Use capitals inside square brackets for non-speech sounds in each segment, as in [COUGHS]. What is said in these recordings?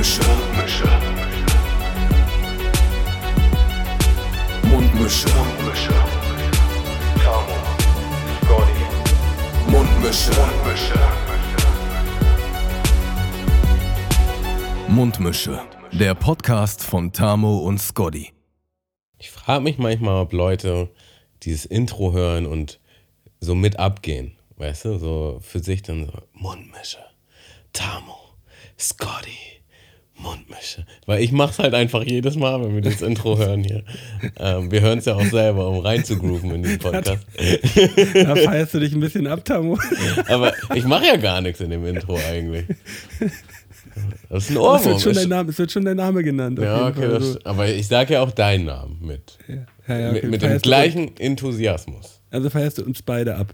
Mundmische. Mundmische. Mundmische. Tamo. Scotty. Mundmische. Mundmische. Mundmische. Der Podcast von Tamo und Scotty. Ich frage mich manchmal, ob Leute dieses Intro hören und so mit abgehen. Weißt du, so für sich dann so Mundmische, Tamo, Scotty, Mundmische. Weil ich mach's halt einfach jedes Mal, wenn wir das Intro hören hier. Ähm, wir hören es ja auch selber, um reinzugrooven in den [LAUGHS] Podcast. Da feierst du dich ein bisschen ab, Tamu. Aber ich mache ja gar nichts in dem Intro eigentlich. Das ist ein Aber Es Ohrwurm. wird, schon dein Name, wird schon dein Name genannt. ja, okay, das, aber ich sage ja auch deinen Namen mit. ja, ja, Mit, okay. mit dem Feierst du- gleichen Enthusiasmus. Also feierst du uns beide ab.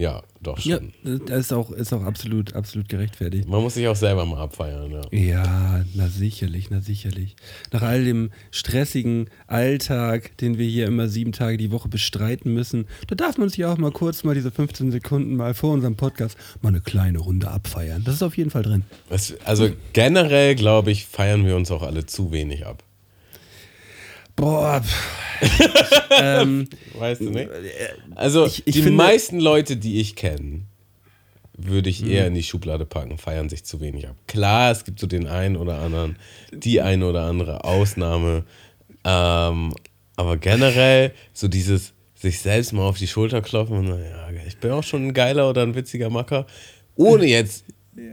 Ja, doch Ja, schon. das ist auch, ist auch absolut, absolut gerechtfertigt. Man muss sich auch selber mal abfeiern, ja. Ja, na sicherlich, na sicherlich. Nach all dem stressigen Alltag, den wir hier immer sieben Tage die Woche bestreiten müssen, da darf man sich auch mal kurz mal diese 15 Sekunden mal vor unserem Podcast mal eine kleine Runde abfeiern. Das ist auf jeden Fall drin. Also generell, glaube ich, feiern wir uns auch alle zu wenig ab. Boah, pff. [LAUGHS] ähm, Weißt du nicht? Also ich- ich die finde- meisten Leute, die ich kenne, würde ich eher in die Schublade packen, feiern sich zu wenig ab. Klar, es gibt so den einen oder anderen, die eine oder andere Ausnahme. Ähm, aber generell so dieses sich selbst mal auf die Schulter klopfen und sagen, ja, ich bin auch schon ein geiler oder ein witziger Macker, ohne jetzt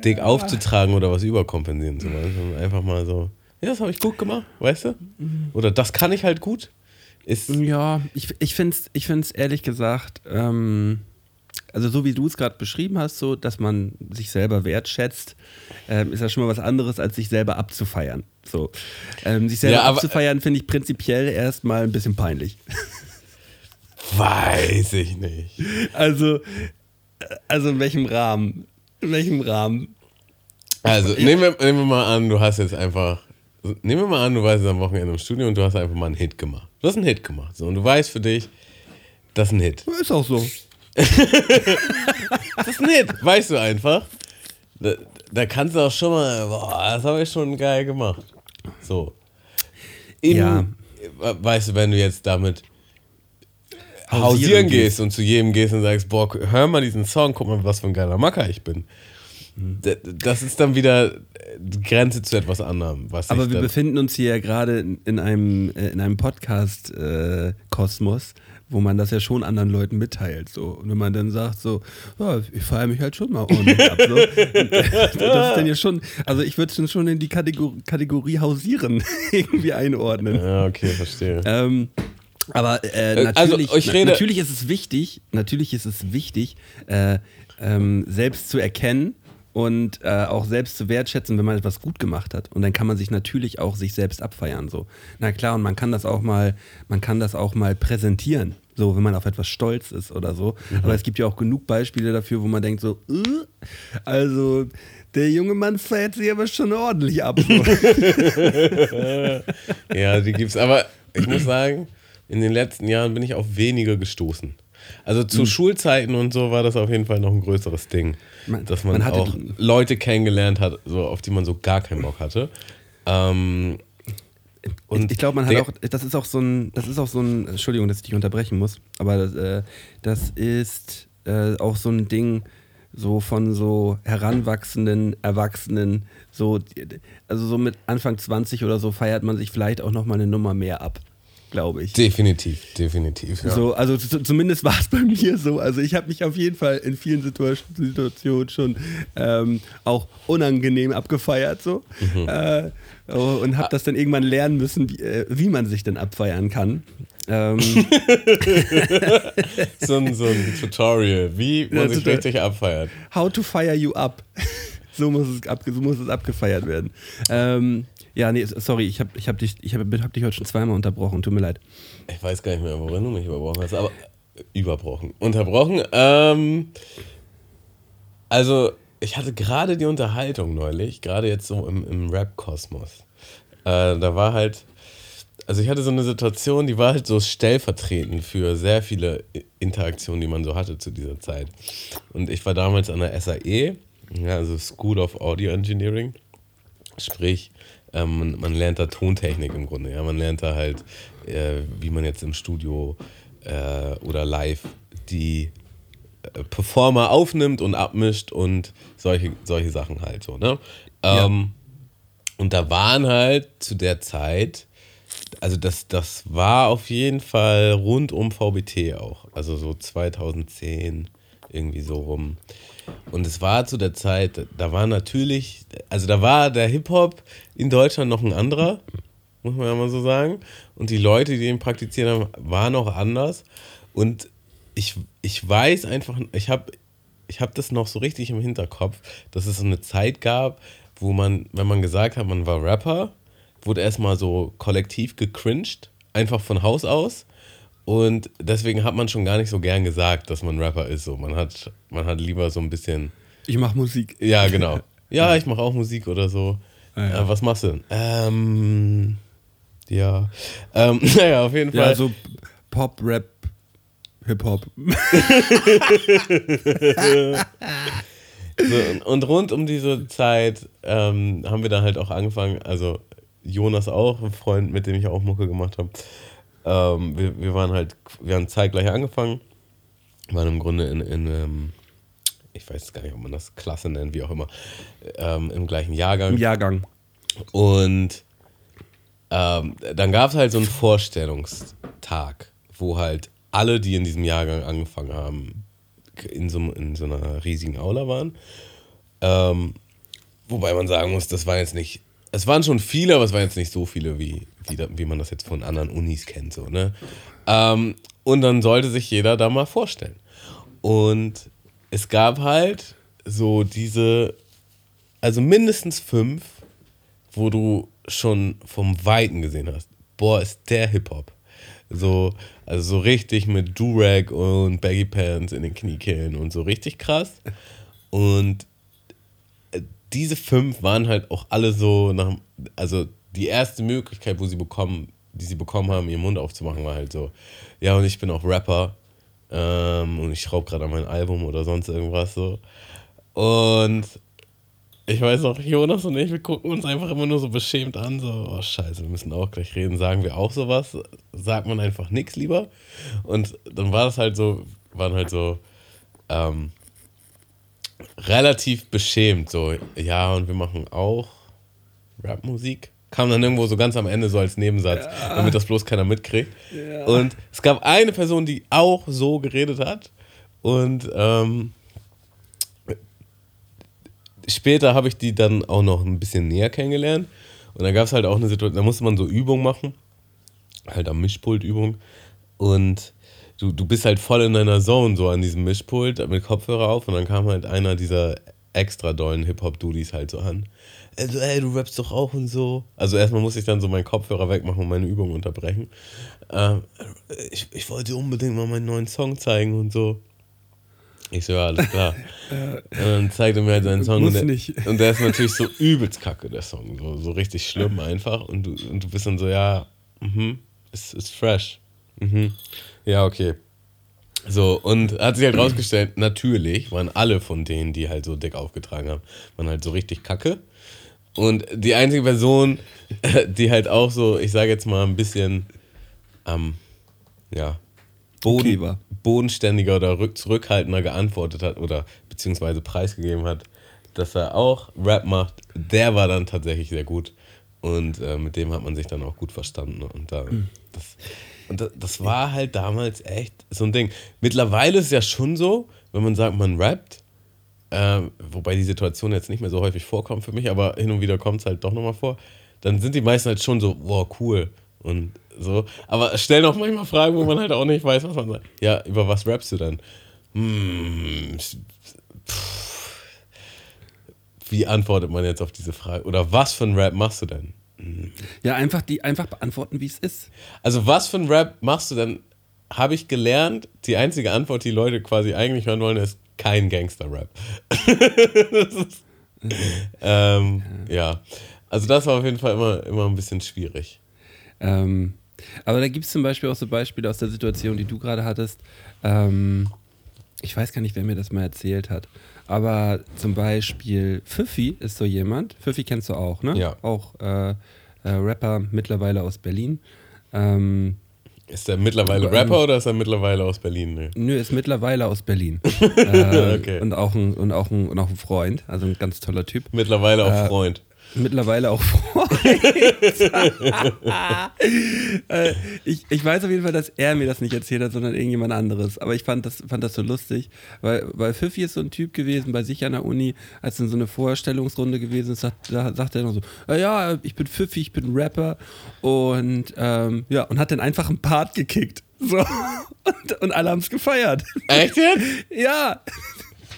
dick aufzutragen oder was überkompensieren zu wollen, einfach mal so, ja, das habe ich gut gemacht, weißt du? Oder das kann ich halt gut. Ist, Ja, ich, ich finde es ich find's ehrlich gesagt, ähm, also so wie du es gerade beschrieben hast, so, dass man sich selber wertschätzt, ähm, ist ja schon mal was anderes, als sich selber abzufeiern. So. Ähm, sich selber Ja, aber- abzufeiern finde ich prinzipiell erstmal ein bisschen peinlich. [LAUGHS] Weiß ich nicht. Also, äh, also in welchem Rahmen? In welchem Rahmen? Also, nehmen wir, nehmen wir mal an, du hast jetzt einfach. Nehmen wir mal an, du warst jetzt am Wochenende im Studio und du hast einfach mal einen Hit gemacht. Du hast einen Hit gemacht. So, und du weißt für dich, das ist ein Hit. Ist auch so. [LAUGHS] Das ist ein Hit. Weißt du einfach. Da, da kannst du auch schon mal, boah, das habe ich schon geil gemacht. So. Im, Ja. Weißt du, wenn du jetzt damit Hausieren hausieren gehst. und zu jedem gehst und sagst, boah, hör mal diesen Song, guck mal, was für ein geiler Macker ich bin. D- Das ist dann wieder Grenze zu etwas anderem. Aber wir befinden uns hier ja gerade in in einem, äh, in einem Podcast-Kosmos, wo man das ja schon anderen Leuten mitteilt. So. Und wenn man dann sagt, so, ja, ich feiere mich halt schon mal ordentlich ab. So. [LAUGHS] das ist dann ja schon, also ich würde es schon in die Kategorie, Kategorie Hausieren [LAUGHS] irgendwie einordnen. ja, okay, verstehe. Ähm, aber äh, Äh, also, natürlich, ich rede- na, natürlich ist es wichtig, natürlich ist es wichtig, äh, ähm, selbst zu erkennen und äh, auch selbst zu wertschätzen, wenn man etwas gut gemacht hat. Und dann kann man sich natürlich auch sich selbst abfeiern. So. Na klar, und man kann das auch mal, man kann das auch mal präsentieren. So, wenn man auf etwas stolz ist oder so. Aber es gibt ja auch genug Beispiele dafür, wo man denkt so, äh, also der junge Mann feiert sich aber schon ordentlich ab. [LAUGHS] Ja, die gibt's. Aber ich muss sagen, in den letzten Jahren bin ich auf wenige gestoßen. Also zu Hm. Schulzeiten und so war das auf jeden Fall noch ein größeres Ding. Man- dass man, man auch Leute kennengelernt hat, so, auf die man so gar keinen Bock hatte. Ähm, und ich glaube, man hat auch, das ist auch so ein, das ist auch so ein, Entschuldigung, dass ich dich unterbrechen muss, aber das, äh, das ist äh, auch so ein Ding so von so heranwachsenden Erwachsenen, so, also so mit Anfang 20 oder so feiert man sich vielleicht auch noch mal eine Nummer mehr ab, glaube ich. Definitiv, definitiv. Ja. So, also zumindest war es bei [LAUGHS] mir so. Also ich habe mich auf jeden Fall in vielen Situa Situationen schon ähm, auch unangenehm abgefeiert so äh, oh, und habe das dann irgendwann lernen müssen, wie, äh, wie man sich denn abfeiern kann. Ähm, [LAUGHS] so, ein, so ein Tutorial, wie man Ja, sich richtig abfeiert. how to fire you up. [LAUGHS] so, muss es ab, so muss es abgefeiert werden. Ähm, ja, nee, sorry, ich habe ich hab dich, ich hab, hab dich heute schon zweimal unterbrochen. Tut mir leid. Ich weiß gar nicht mehr, worin du mich überbrochen hast, aber äh, überbrochen. Unterbrochen. Ähm, also, ich hatte gerade die Unterhaltung neulich, gerade jetzt so im, im Rap-Kosmos. Äh, da war halt, also ich hatte so eine Situation, die war halt so stellvertretend für sehr viele Interaktionen, die man so hatte zu dieser Zeit. Und ich war damals an der SAE, ja, also School of Audio Engineering. Sprich, ähm, man, lernt da Tontechnik im Grunde. Ja? Man lernt da halt, äh, wie man jetzt im Studio äh, oder live die äh, Performer aufnimmt und abmischt und solche, solche Sachen halt so. Ne? Ja. Ähm, und da waren halt zu der Zeit, also das, das war auf jeden Fall rund um VBT auch, also so 2010 irgendwie so rum. Und es war zu der Zeit, da war natürlich, also da war der Hip-Hop in Deutschland noch ein anderer, muss man ja mal so sagen. Und die Leute, die den praktiziert haben, waren auch anders. Und ich, ich weiß einfach, ich habe ich hab das noch so richtig im Hinterkopf, dass es so eine Zeit gab, wo man, wenn man gesagt hat, man war Rapper, wurde erstmal so kollektiv gecringed, einfach von Haus aus. Und deswegen hat man schon gar nicht so gern gesagt, dass man Rapper ist. So, man hat, man hat lieber so ein bisschen. Ich mache Musik. Ja, genau. [LAUGHS] Ja, ich mache auch Musik oder so. Ah, ja. äh, was machst du denn? Ähm, ja. Ähm, [LAUGHS] naja, auf jeden Fall. Ja, so Pop, Rap, Hip-Hop. [LAUGHS] so, und rund um diese Zeit ähm, haben wir dann halt auch angefangen, also Jonas auch, ein Freund, mit dem ich auch Mucke gemacht habe. Ähm, wir, wir waren halt, wir haben zeitgleich angefangen, waren im Grunde in, in ähm, ich weiß gar nicht, ob man das Klasse nennt, wie auch immer, ähm, im gleichen Jahrgang. Im Jahrgang. Und ähm, dann gab es halt so einen Vorstellungstag, wo halt alle, die in diesem Jahrgang angefangen haben, in so, in so einer riesigen Aula waren. Ähm, wobei man sagen muss, das war jetzt nicht es waren schon viele, aber es waren jetzt nicht so viele, wie, wie, man das jetzt von anderen Unis kennt. So, ne? Ähm, und dann sollte sich jeder da mal vorstellen. Und es gab halt so diese, also mindestens fünf, wo du schon vom Weiten gesehen hast, boah, ist der Hip-Hop. So, also so richtig mit Durag und Baggy Pants in den Kniekehlen und so richtig krass. Und diese fünf waren halt auch alle so nach, also die erste Möglichkeit, wo sie bekommen, die sie bekommen haben, ihren Mund aufzumachen, war halt so, ja, und ich bin auch Rapper ähm, und ich schraube gerade an mein Album oder sonst irgendwas so. Und ich weiß noch, Jonas und ich, wir gucken uns einfach immer nur so beschämt an, so, oh scheiße, wir müssen auch gleich reden, sagen wir auch sowas, sagt man einfach nichts lieber. Und dann war das halt so, waren halt so, ähm, relativ beschämt, so, ja, und wir machen auch Rapmusik. Kam dann irgendwo so ganz am Ende so als Nebensatz, ja. damit das bloß keiner mitkriegt. Ja. Und es gab eine Person, die auch so geredet hat. Und ähm, später habe ich die dann auch noch ein bisschen näher kennengelernt. Und da gab es halt auch eine Situation, da musste man so Übungen machen. Halt am Mischpult Übung. Und du, du bist halt voll in deiner Zone, so an diesem Mischpult mit Kopfhörer auf und dann kam halt einer dieser extra dollen Hip-Hop-Dudis halt so an. Also, ey, du rappst doch auch und so. Also erstmal muss ich dann so meinen Kopfhörer wegmachen und meine Übung unterbrechen. Ähm, ich, ich wollte unbedingt mal meinen neuen Song zeigen und so. Ich so, ja, alles klar. [LAUGHS] und dann zeigt er mir halt seinen Song. Muss und, der, nicht. und der ist natürlich so übelst kacke, der Song. So, so richtig schlimm einfach. Und du, und du bist dann so, ja, mhm, ist, ist fresh. Mhm. Ja, okay. So, und hat sich halt rausgestellt, natürlich waren alle von denen, die halt so dick aufgetragen haben, waren halt so richtig kacke. Und die einzige Person, [LAUGHS] die halt auch so, ich sage jetzt mal ein bisschen, ähm, ja, Boden, okay, bodenständiger oder zurückhaltender geantwortet hat oder beziehungsweise preisgegeben hat, dass er auch Rap macht, der war dann tatsächlich sehr gut. Und äh, mit dem hat man sich dann auch gut verstanden. Und da, mhm. das, und das, das war halt damals echt so ein Ding. Mittlerweile ist es ja schon so, wenn man sagt, man rappt, äh, wobei die Situation jetzt nicht mehr so häufig vorkommt für mich, aber hin und wieder kommt es halt doch nochmal vor, dann sind die meisten halt schon so, wow, cool. Und so. Aber stellen auch manchmal Fragen, wo man halt auch nicht weiß, was man sagt. Ja, über was rappst du denn? Hm, wie antwortet man jetzt auf diese Frage? Oder was für ein Rap machst du denn? Ja, einfach die einfach beantworten, wie es ist. Also, was für ein Rap machst du denn? Habe ich gelernt, die einzige Antwort, die Leute quasi eigentlich hören wollen, ist kein Gangster-Rap. [LAUGHS] ähm, ja. Also, das war auf jeden Fall immer, immer ein bisschen schwierig. Ähm, aber da gibt es zum Beispiel auch so Beispiele aus der Situation, die du gerade hattest. Ähm, ich weiß gar nicht, wer mir das mal erzählt hat. Aber zum Beispiel Pfiffi ist so jemand. Pfiffi kennst du auch, ne? Ja. Auch äh, äh, Rapper mittlerweile aus Berlin. Ähm, Ist er mittlerweile Rapper oder ist er mittlerweile aus Berlin? Nee. nö, ist mittlerweile aus Berlin. [LAUGHS] äh, Okay. und, auch ein, und, auch ein, und auch ein Freund, also ein ganz toller Typ. Mittlerweile auch Äh, Freund. Mittlerweile auch Freund. äh, ich, ich weiß auf jeden Fall, dass er mir das nicht erzählt hat, sondern irgendjemand anderes. Aber ich fand das, fand das so lustig, weil, weil Pfiffi ist so ein Typ gewesen bei sich an der Uni, als in so eine Vorstellungsrunde gewesen ist, sagt, da sagt er noch so, "Ah ja, ich bin Pfiffi, ich bin Rapper und ähm, ja, und hat dann einfach einen Part gekickt. So. Und, und alle haben es gefeiert. Echt jetzt? ja,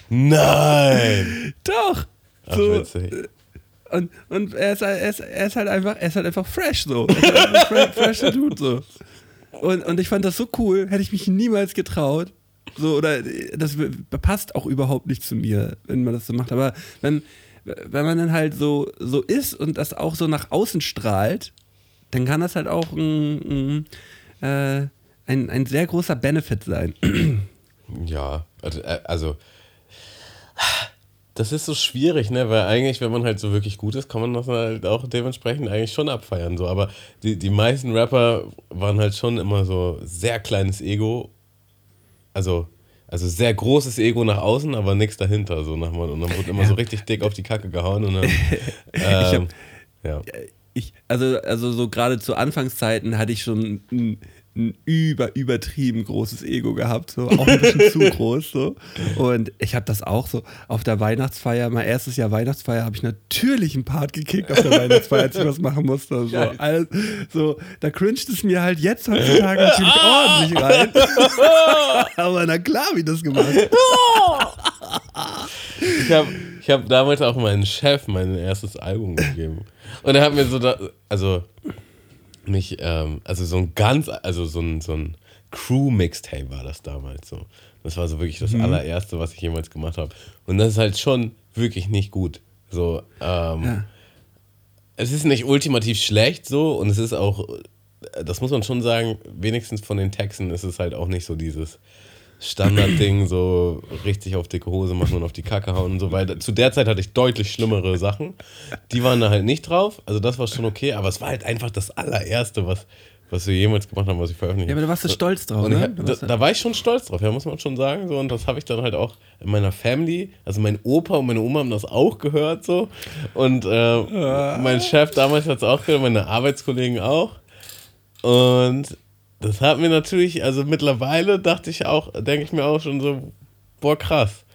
Nein! doch. Ach, So, witzig. Und, und er, ist, halt- er, ist, er ist halt einfach, er ist halt einfach fresh so. Er ist halt einfach fresh, fresher [LAUGHS] Dude so. Und, und ich fand das so cool, hätte ich mich niemals getraut. So, oder das passt auch überhaupt nicht zu mir, wenn man das so macht. Aber wenn, wenn man dann halt so, so ist und das auch so nach außen strahlt, dann kann das halt auch ein, ein, äh, ein, ein sehr großer Benefit sein. Ja, also, äh, also das ist so schwierig, ne? Weil eigentlich, wenn man halt so wirklich gut ist, kann man das halt auch dementsprechend eigentlich schon abfeiern. So. Aber die, die meisten Rapper waren halt schon immer so sehr kleines Ego. Also, also sehr großes Ego nach außen, aber nichts dahinter. So nach, und dann wurde immer so richtig dick auf die Kacke gehauen und dann. [LAUGHS] Ähm, ja. ich, also, also so gerade zu Anfangszeiten hatte ich schon ein, ein über, übertrieben großes Ego gehabt, so auch ein bisschen zu [LAUGHS] groß. So. Und ich habe das auch so auf der Weihnachtsfeier, mein erstes Jahr Weihnachtsfeier, habe ich natürlich einen Part gekickt auf der Weihnachtsfeier, als ich was machen musste. So, alles, so, da cringed es mir halt jetzt heutzutage natürlich ordentlich rein. [LAUGHS] Aber na klar, wie das gemacht. [LAUGHS] Ich habe ich hab damals auch meinem Chef mein erstes Album gegeben. Und er hat mir so, da, also mich, ähm, also so ein ganz, also so ein, so ein Crew-Mixtape war das damals so. Das war so wirklich das allererste, was ich jemals gemacht habe. Und das ist halt schon wirklich nicht gut. So, ähm, Ja. es ist nicht ultimativ schlecht so und es ist auch, das muss man schon sagen, wenigstens von den Texten ist es halt auch nicht so dieses Standardding, so richtig auf dicke Hose machen und auf die Kacke hauen und so, weil zu der Zeit hatte ich deutlich schlimmere Sachen. Die waren da halt nicht drauf, also das war schon okay, aber es war halt einfach das allererste, was, was wir jemals gemacht haben, was ich veröffentlicht Ja, aber habe. da warst du stolz drauf, Und ne? da, da war ich schon stolz drauf, ja, muss man schon sagen. So, und das habe ich dann halt auch in meiner Family, also mein Opa und meine Oma haben das auch gehört so. Und äh, mein Chef damals hat es auch gehört, meine Arbeitskollegen auch. Und das hat mir natürlich, also mittlerweile dachte ich auch, denke ich mir auch schon so, boah, krass.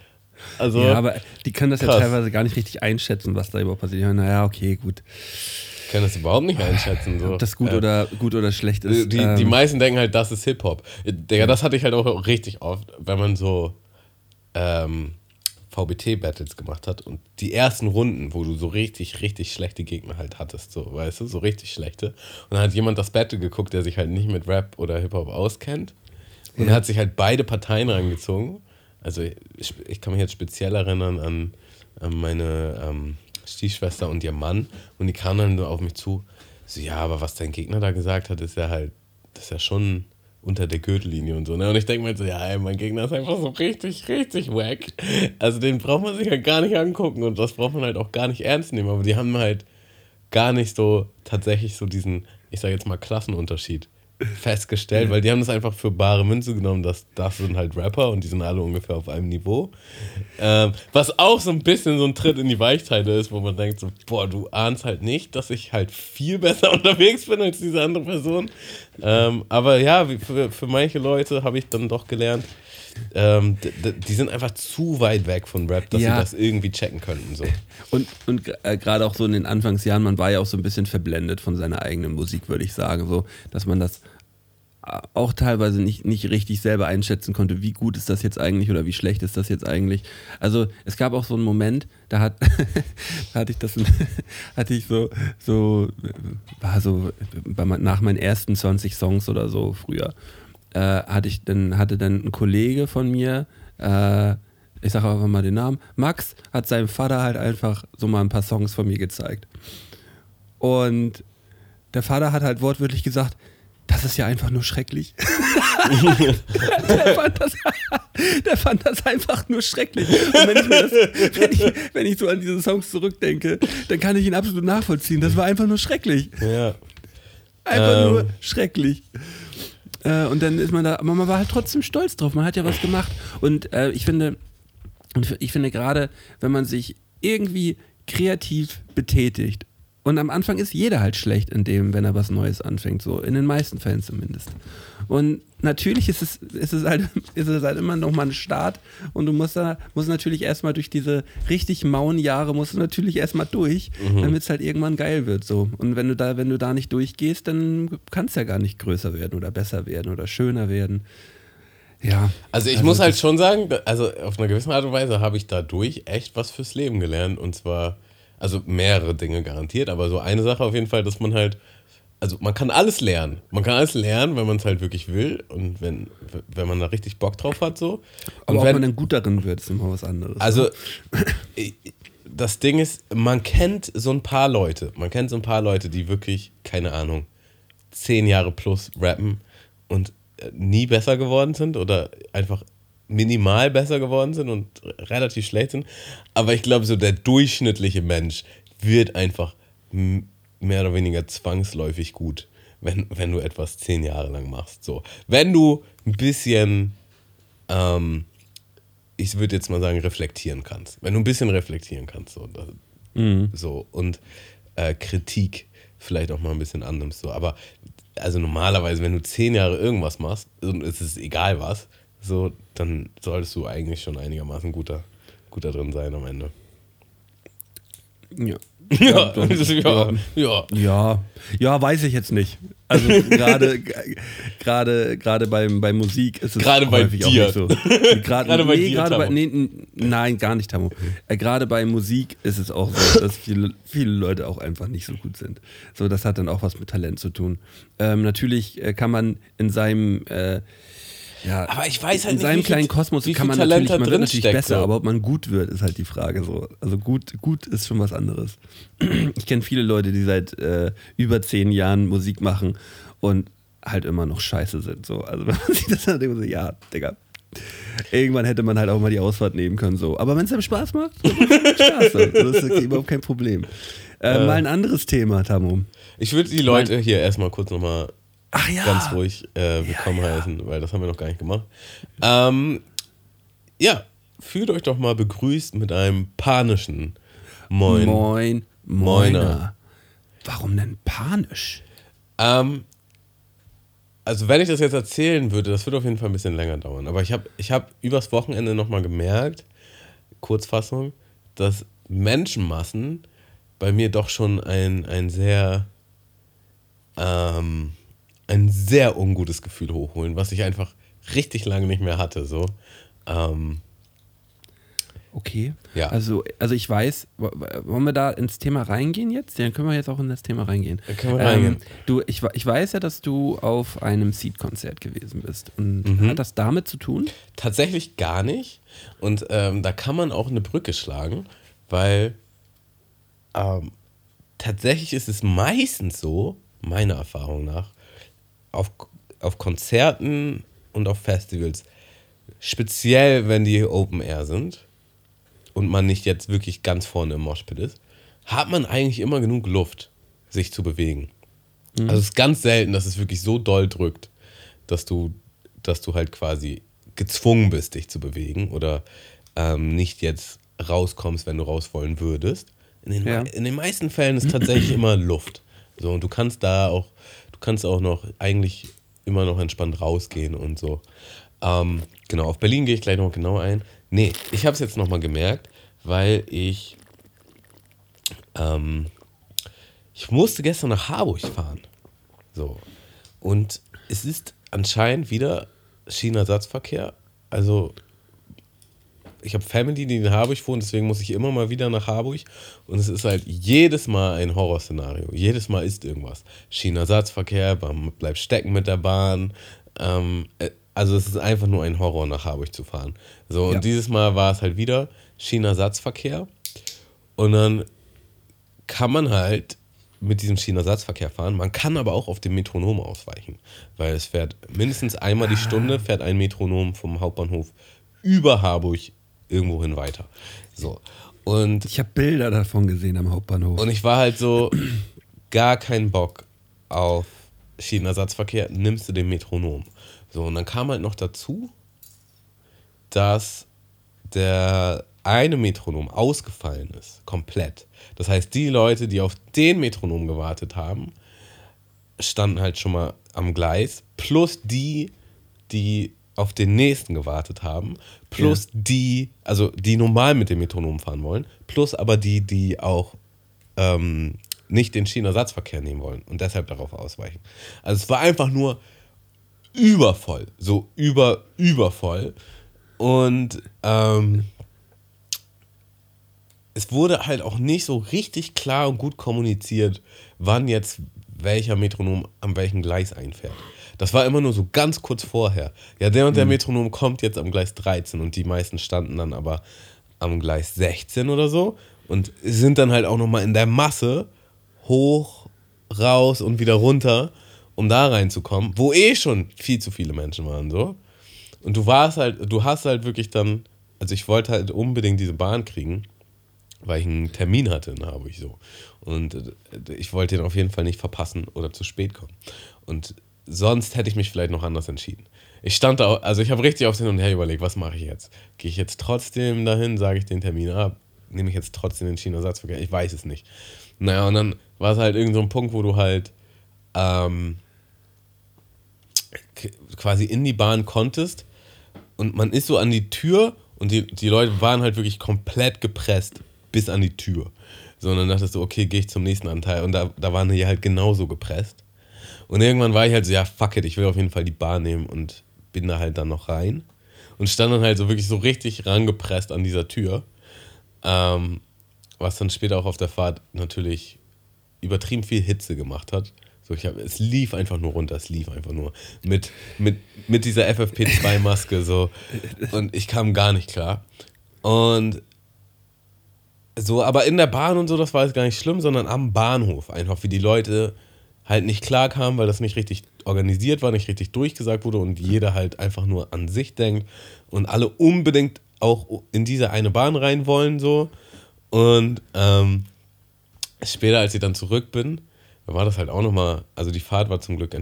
Also, ja, aber die können das Krass. ja teilweise gar nicht richtig einschätzen, was da überhaupt passiert. Ja, naja, okay, gut. ich kann das überhaupt nicht einschätzen. So. Ob das gut, Ja. oder, gut oder schlecht Die, ist. die, ähm, die meisten denken halt, das ist Hip-Hop. Digga, das hatte ich halt auch richtig oft, wenn man so ähm, VBT-Battles gemacht hat und die ersten Runden, wo du so richtig, richtig schlechte Gegner halt hattest, so, weißt du, so richtig schlechte. Und dann hat jemand das Battle geguckt, der sich halt nicht mit Rap oder Hip-Hop auskennt und hat sich halt beide Parteien rangezogen. Also ich, ich kann mich jetzt speziell erinnern an, an meine ähm, Stiefschwester und ihr Mann und die kamen dann so auf mich zu, so, ja, aber was dein Gegner da gesagt hat, ist ja halt, das ist ja schon unter der Gürtellinie und so. Ne? Und ich denke mir so, ja, ey, mein Gegner ist einfach so richtig, richtig wack. Also den braucht man sich halt gar nicht angucken und das braucht man halt auch gar nicht ernst nehmen. Aber die haben halt gar nicht so tatsächlich so diesen, ich sage jetzt mal, Klassenunterschied festgestellt, weil die haben das einfach für bare Münze genommen, dass das sind halt Rapper und die sind alle ungefähr auf einem Niveau. Ähm, was auch so ein bisschen so ein Tritt in die Weichteile ist, wo man denkt so, boah, du ahnst halt nicht, dass ich halt viel besser [LAUGHS] unterwegs bin als diese andere Person. Ähm, aber ja, für, für manche Leute habe ich dann doch gelernt, ähm, die sind einfach zu weit weg von Rap, dass Ja. sie das irgendwie checken könnten. So. Und, und äh, gerade auch so in den Anfangsjahren, man war ja auch so ein bisschen verblendet von seiner eigenen Musik, würde ich sagen, so, dass man das auch teilweise nicht, nicht richtig selber einschätzen konnte, wie gut ist das jetzt eigentlich oder wie schlecht ist das jetzt eigentlich. Also es gab auch so einen Moment, da hat [LAUGHS] hatte ich das [LAUGHS] hatte ich so so war so nach meinen ersten 20 Songs oder so früher äh, hatte ich dann hatte dann ein Kollege von mir äh, ich sage einfach mal den Namen Max hat seinem Vater halt einfach so mal ein paar Songs von mir gezeigt und der Vater hat halt wortwörtlich gesagt, das ist ja einfach nur schrecklich. der, fand das, der fand das einfach nur schrecklich. Und wenn ich, das, wenn, ich, wenn ich so an diese Songs zurückdenke, dann kann ich ihn absolut nachvollziehen. Das war einfach nur schrecklich. Ja. Einfach Ähm. nur schrecklich. Äh, und dann ist man da, aber man war halt trotzdem stolz drauf. Man hat ja was gemacht. Und äh, ich finde, und ich finde gerade, wenn man sich irgendwie kreativ betätigt, und am Anfang ist jeder halt schlecht in dem, wenn er was Neues anfängt, so in den meisten Fällen zumindest. Und natürlich ist es, ist es, halt, [LAUGHS] ist es halt immer noch mal ein Start und du musst da musst natürlich erstmal durch diese richtig mauen Jahre musst du natürlich erstmal durch, damit es halt irgendwann geil wird so. Und wenn du da wenn du da nicht durchgehst, dann kann es ja gar nicht größer werden oder besser werden oder schöner werden. Ja. Also ich muss halt schon sagen, also auf eine gewisse Art und Weise habe ich dadurch echt was fürs Leben gelernt. Und zwar, also mehrere Dinge garantiert, aber so eine Sache auf jeden Fall, dass man halt, also man kann alles lernen. Man kann alles lernen, wenn man es halt wirklich will und wenn, wenn man da richtig Bock drauf hat so. Aber und wenn, man dann gut darin wird, ist immer was anderes. also ich- das Ding ist, man kennt so ein paar Leute, man kennt so ein paar Leute, die wirklich, keine Ahnung, zehn Jahre plus rappen und äh, nie besser geworden sind oder einfach minimal besser geworden sind und relativ schlecht sind. Aber ich glaube, so der durchschnittliche Mensch wird einfach mehr oder weniger zwangsläufig gut, wenn, wenn du etwas zehn Jahre lang machst. So, wenn du ein bisschen ähm, ich würde jetzt mal sagen, reflektieren kannst. Wenn du ein bisschen reflektieren kannst. So, das, so und äh, Kritik vielleicht auch mal ein bisschen annimmst. So. Aber also normalerweise, wenn du zehn Jahre irgendwas machst, und es ist egal was, so, dann solltest du eigentlich schon einigermaßen guter, guter drin sein am Ende. ja. [LAUGHS] Ja, das- ja, ja. Ja, ja, weiß ich jetzt nicht. Also [LAUGHS] gerade gerade gerade beim bei Musik ist es Gerade bei häufig auch dir. nicht so. [LAUGHS] Gerade Gerade bei nee, dir, gerade bei, nee, nein, gar nicht, Tammo. Äh, gerade bei Musik ist es auch so, dass viele, viele Leute auch einfach nicht so gut sind. So, das hat dann auch was mit Talent zu tun. Ähm, natürlich äh, kann man in seinem äh, ja, Aber ich weiß halt in nicht, seinem wie viel- kleinen Kosmos kann man Talent natürlich, man wird natürlich steckt, besser, so. aber ob man gut wird, ist halt die Frage so. Also gut, gut ist schon was anderes. [CLEARS THROAT] Ich kenne viele Leute, die seit äh, über zehn Jahren Musik machen und halt immer noch scheiße sind. So. Also [LAUGHS] wenn man sich das dann denkt, man so, ja, Digga. Irgendwann hätte man halt auch mal die Ausfahrt nehmen können. So. Aber wenn es einem Spaß macht, dann macht es Spaß. So. Das ist überhaupt kein Problem. Äh, mal ein anderes Thema, Tamu. Ich würde die Leute hier erstmal kurz nochmal Ach ja. ganz ruhig äh, willkommen heißen, weil das haben wir noch gar nicht gemacht. Ähm, ja, fühlt euch doch mal begrüßt mit einem panischen Moin. Moin, Moiner. Moiner. Warum denn panisch? Ähm, also wenn ich das jetzt erzählen würde, das würde auf jeden Fall ein bisschen länger dauern. Aber ich habe ich hab übers Wochenende nochmal gemerkt, Kurzfassung, dass Menschenmassen bei mir doch schon ein, ein sehr ähm, ein sehr ungutes Gefühl hochholen, was ich einfach richtig lange nicht mehr hatte. So. Ähm, Okay. Ja. Also, also ich weiß, wollen wir da ins Thema reingehen jetzt? Dann können wir jetzt auch in das Thema reingehen. Da können wir reingehen. du, ich, ich weiß ja, dass du auf einem Seed-Konzert gewesen bist. Und Mhm. hat das damit zu tun? Tatsächlich gar nicht. Und ähm, da kann man auch eine Brücke schlagen, weil ähm, tatsächlich ist es meistens so, meiner Erfahrung nach, auf, auf Konzerten und auf Festivals, speziell wenn die Open Air sind und man nicht jetzt wirklich ganz vorne im Moshpit ist, hat man eigentlich immer genug Luft, sich zu bewegen. Also es ist ganz selten, dass es wirklich so doll drückt, dass du, dass du halt quasi gezwungen bist, dich zu bewegen oder ähm, nicht jetzt rauskommst, wenn du raus wollen würdest. In den, Ja. in den meisten Fällen ist tatsächlich [CLEARS THROAT] immer Luft. So, und du kannst da auch, kannst auch noch eigentlich immer noch entspannt rausgehen und so. Ähm, genau, auf Berlin gehe ich gleich noch genau ein. Nee, ich habe es jetzt nochmal gemerkt, weil ich ähm, ich musste gestern nach Harburg fahren. So. Und es ist anscheinend wieder Schienenersatzverkehr. Also, ich habe Family, die in Harburg wohnt, deswegen muss ich immer mal wieder nach Harburg. Und es ist halt jedes Mal ein Horrorszenario. Jedes Mal ist irgendwas. Schienenersatzverkehr, man bleibt stecken mit der Bahn. Ähm, äh, also, es ist einfach nur ein Horror, nach Harburg zu fahren. So, und Ja. dieses Mal war es halt wieder Schienenersatzverkehr. Und dann kann man halt mit diesem Schienenersatzverkehr fahren. Man kann aber auch auf dem Metronom ausweichen, weil es fährt mindestens einmal die Stunde, fährt ein Metronom vom Hauptbahnhof über Harburg irgendwohin weiter. So. Und, Ich habe Bilder davon gesehen am Hauptbahnhof. und ich war halt so, gar keinen Bock auf Schienenersatzverkehr, nimmst du den Metronom. So, und dann kam halt noch dazu, dass der eine Metronom ausgefallen ist, komplett. Das heißt, die Leute, die auf den Metronom gewartet haben, standen halt schon mal am Gleis, plus die, die auf den nächsten gewartet haben, plus die, also die normal mit dem Metronom fahren wollen, plus aber die, die auch ähm, nicht den Schienenersatzverkehr nehmen wollen und deshalb darauf ausweichen. Also es war einfach nur übervoll, so über, übervoll. Und ähm, es wurde halt auch nicht so richtig klar und gut kommuniziert, wann jetzt welcher Metronom am welchen Gleis einfährt. Das war immer nur so ganz kurz vorher. Ja, der und der Metronom kommt jetzt am Gleis 13 und die meisten standen dann aber am Gleis 16 oder so und sind dann halt auch nochmal in der Masse hoch, raus und wieder runter, um da reinzukommen, wo eh schon viel zu viele Menschen waren, so. Und du warst halt, du hast halt wirklich dann, also ich wollte halt unbedingt diese Bahn kriegen, weil ich einen Termin hatte in Harburg so. Und äh, ich wollte den auf jeden Fall nicht verpassen oder zu spät kommen. Und sonst hätte ich mich vielleicht noch anders entschieden. Ich stand da, also ich habe richtig aufs Hin und Her überlegt, was mache ich jetzt? Gehe ich jetzt trotzdem dahin, sage ich den Termin ab? Nehme ich jetzt trotzdem den Schienenersatzverkehr? Ich weiß es nicht. Naja, und dann war es halt irgend so ein Punkt, wo du halt ähm, quasi in die Bahn konntest und man ist so an die Tür und die, die Leute waren halt wirklich komplett gepresst bis an die Tür. So, und dann dachtest du, okay, gehe ich zum nächsten Anteil. Und da, da waren die halt genauso gepresst. Und irgendwann war ich halt so, ja, fuck it, ich will auf jeden Fall die Bahn nehmen und bin da halt dann noch rein. Und stand dann halt so wirklich so richtig rangepresst an dieser Tür. Ähm, was dann später auch auf der Fahrt natürlich übertrieben viel Hitze gemacht hat. So, ich hab, es lief einfach nur runter, es lief einfach nur. Mit, mit, mit dieser FFP2-Maske so. Und ich kam gar nicht klar. Und so, aber in der Bahn und so, das war jetzt gar nicht schlimm, sondern am Bahnhof einfach, wie die Leute halt nicht klar kamen, weil das nicht richtig organisiert war, nicht richtig durchgesagt wurde und jeder halt einfach nur an sich denkt und alle unbedingt auch in diese eine Bahn rein wollen so. Und ähm, später, als ich dann zurück bin, war das halt auch nochmal, also die Fahrt war zum Glück.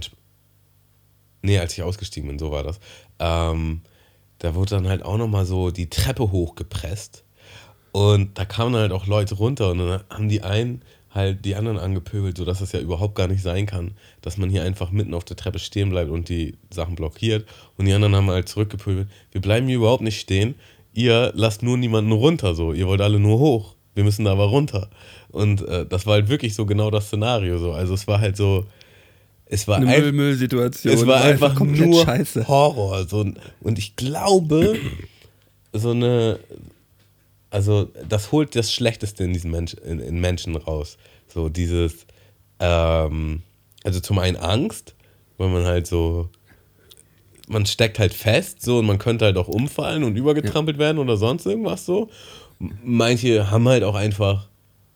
Nee, als ich ausgestiegen bin, so war das. Ähm, da wurde dann halt auch nochmal so die Treppe hochgepresst. Und da kamen halt auch Leute runter und dann haben die einen halt die anderen angepöbelt, sodass das ja überhaupt gar nicht sein kann, dass man hier einfach mitten auf der Treppe stehen bleibt und die Sachen blockiert. Und die anderen haben halt zurückgepöbelt. Wir bleiben hier überhaupt nicht stehen. Ihr lasst nur niemanden runter so. Ihr wollt alle nur hoch. Wir müssen da aber runter. Und äh, das war halt wirklich so genau das Szenario so. Also es war halt so, es war Eine ein- Müll-Müll-Situation. es war einfach komplett nur scheiße. Horror. So, und ich glaube, so eine, also das holt das Schlechteste in diesen Mensch, in, in Menschen raus. So dieses, ähm, also zum einen Angst, weil man halt so, man steckt halt fest, so und man könnte halt auch umfallen und übergetrampelt werden oder sonst irgendwas so. Manche haben halt auch einfach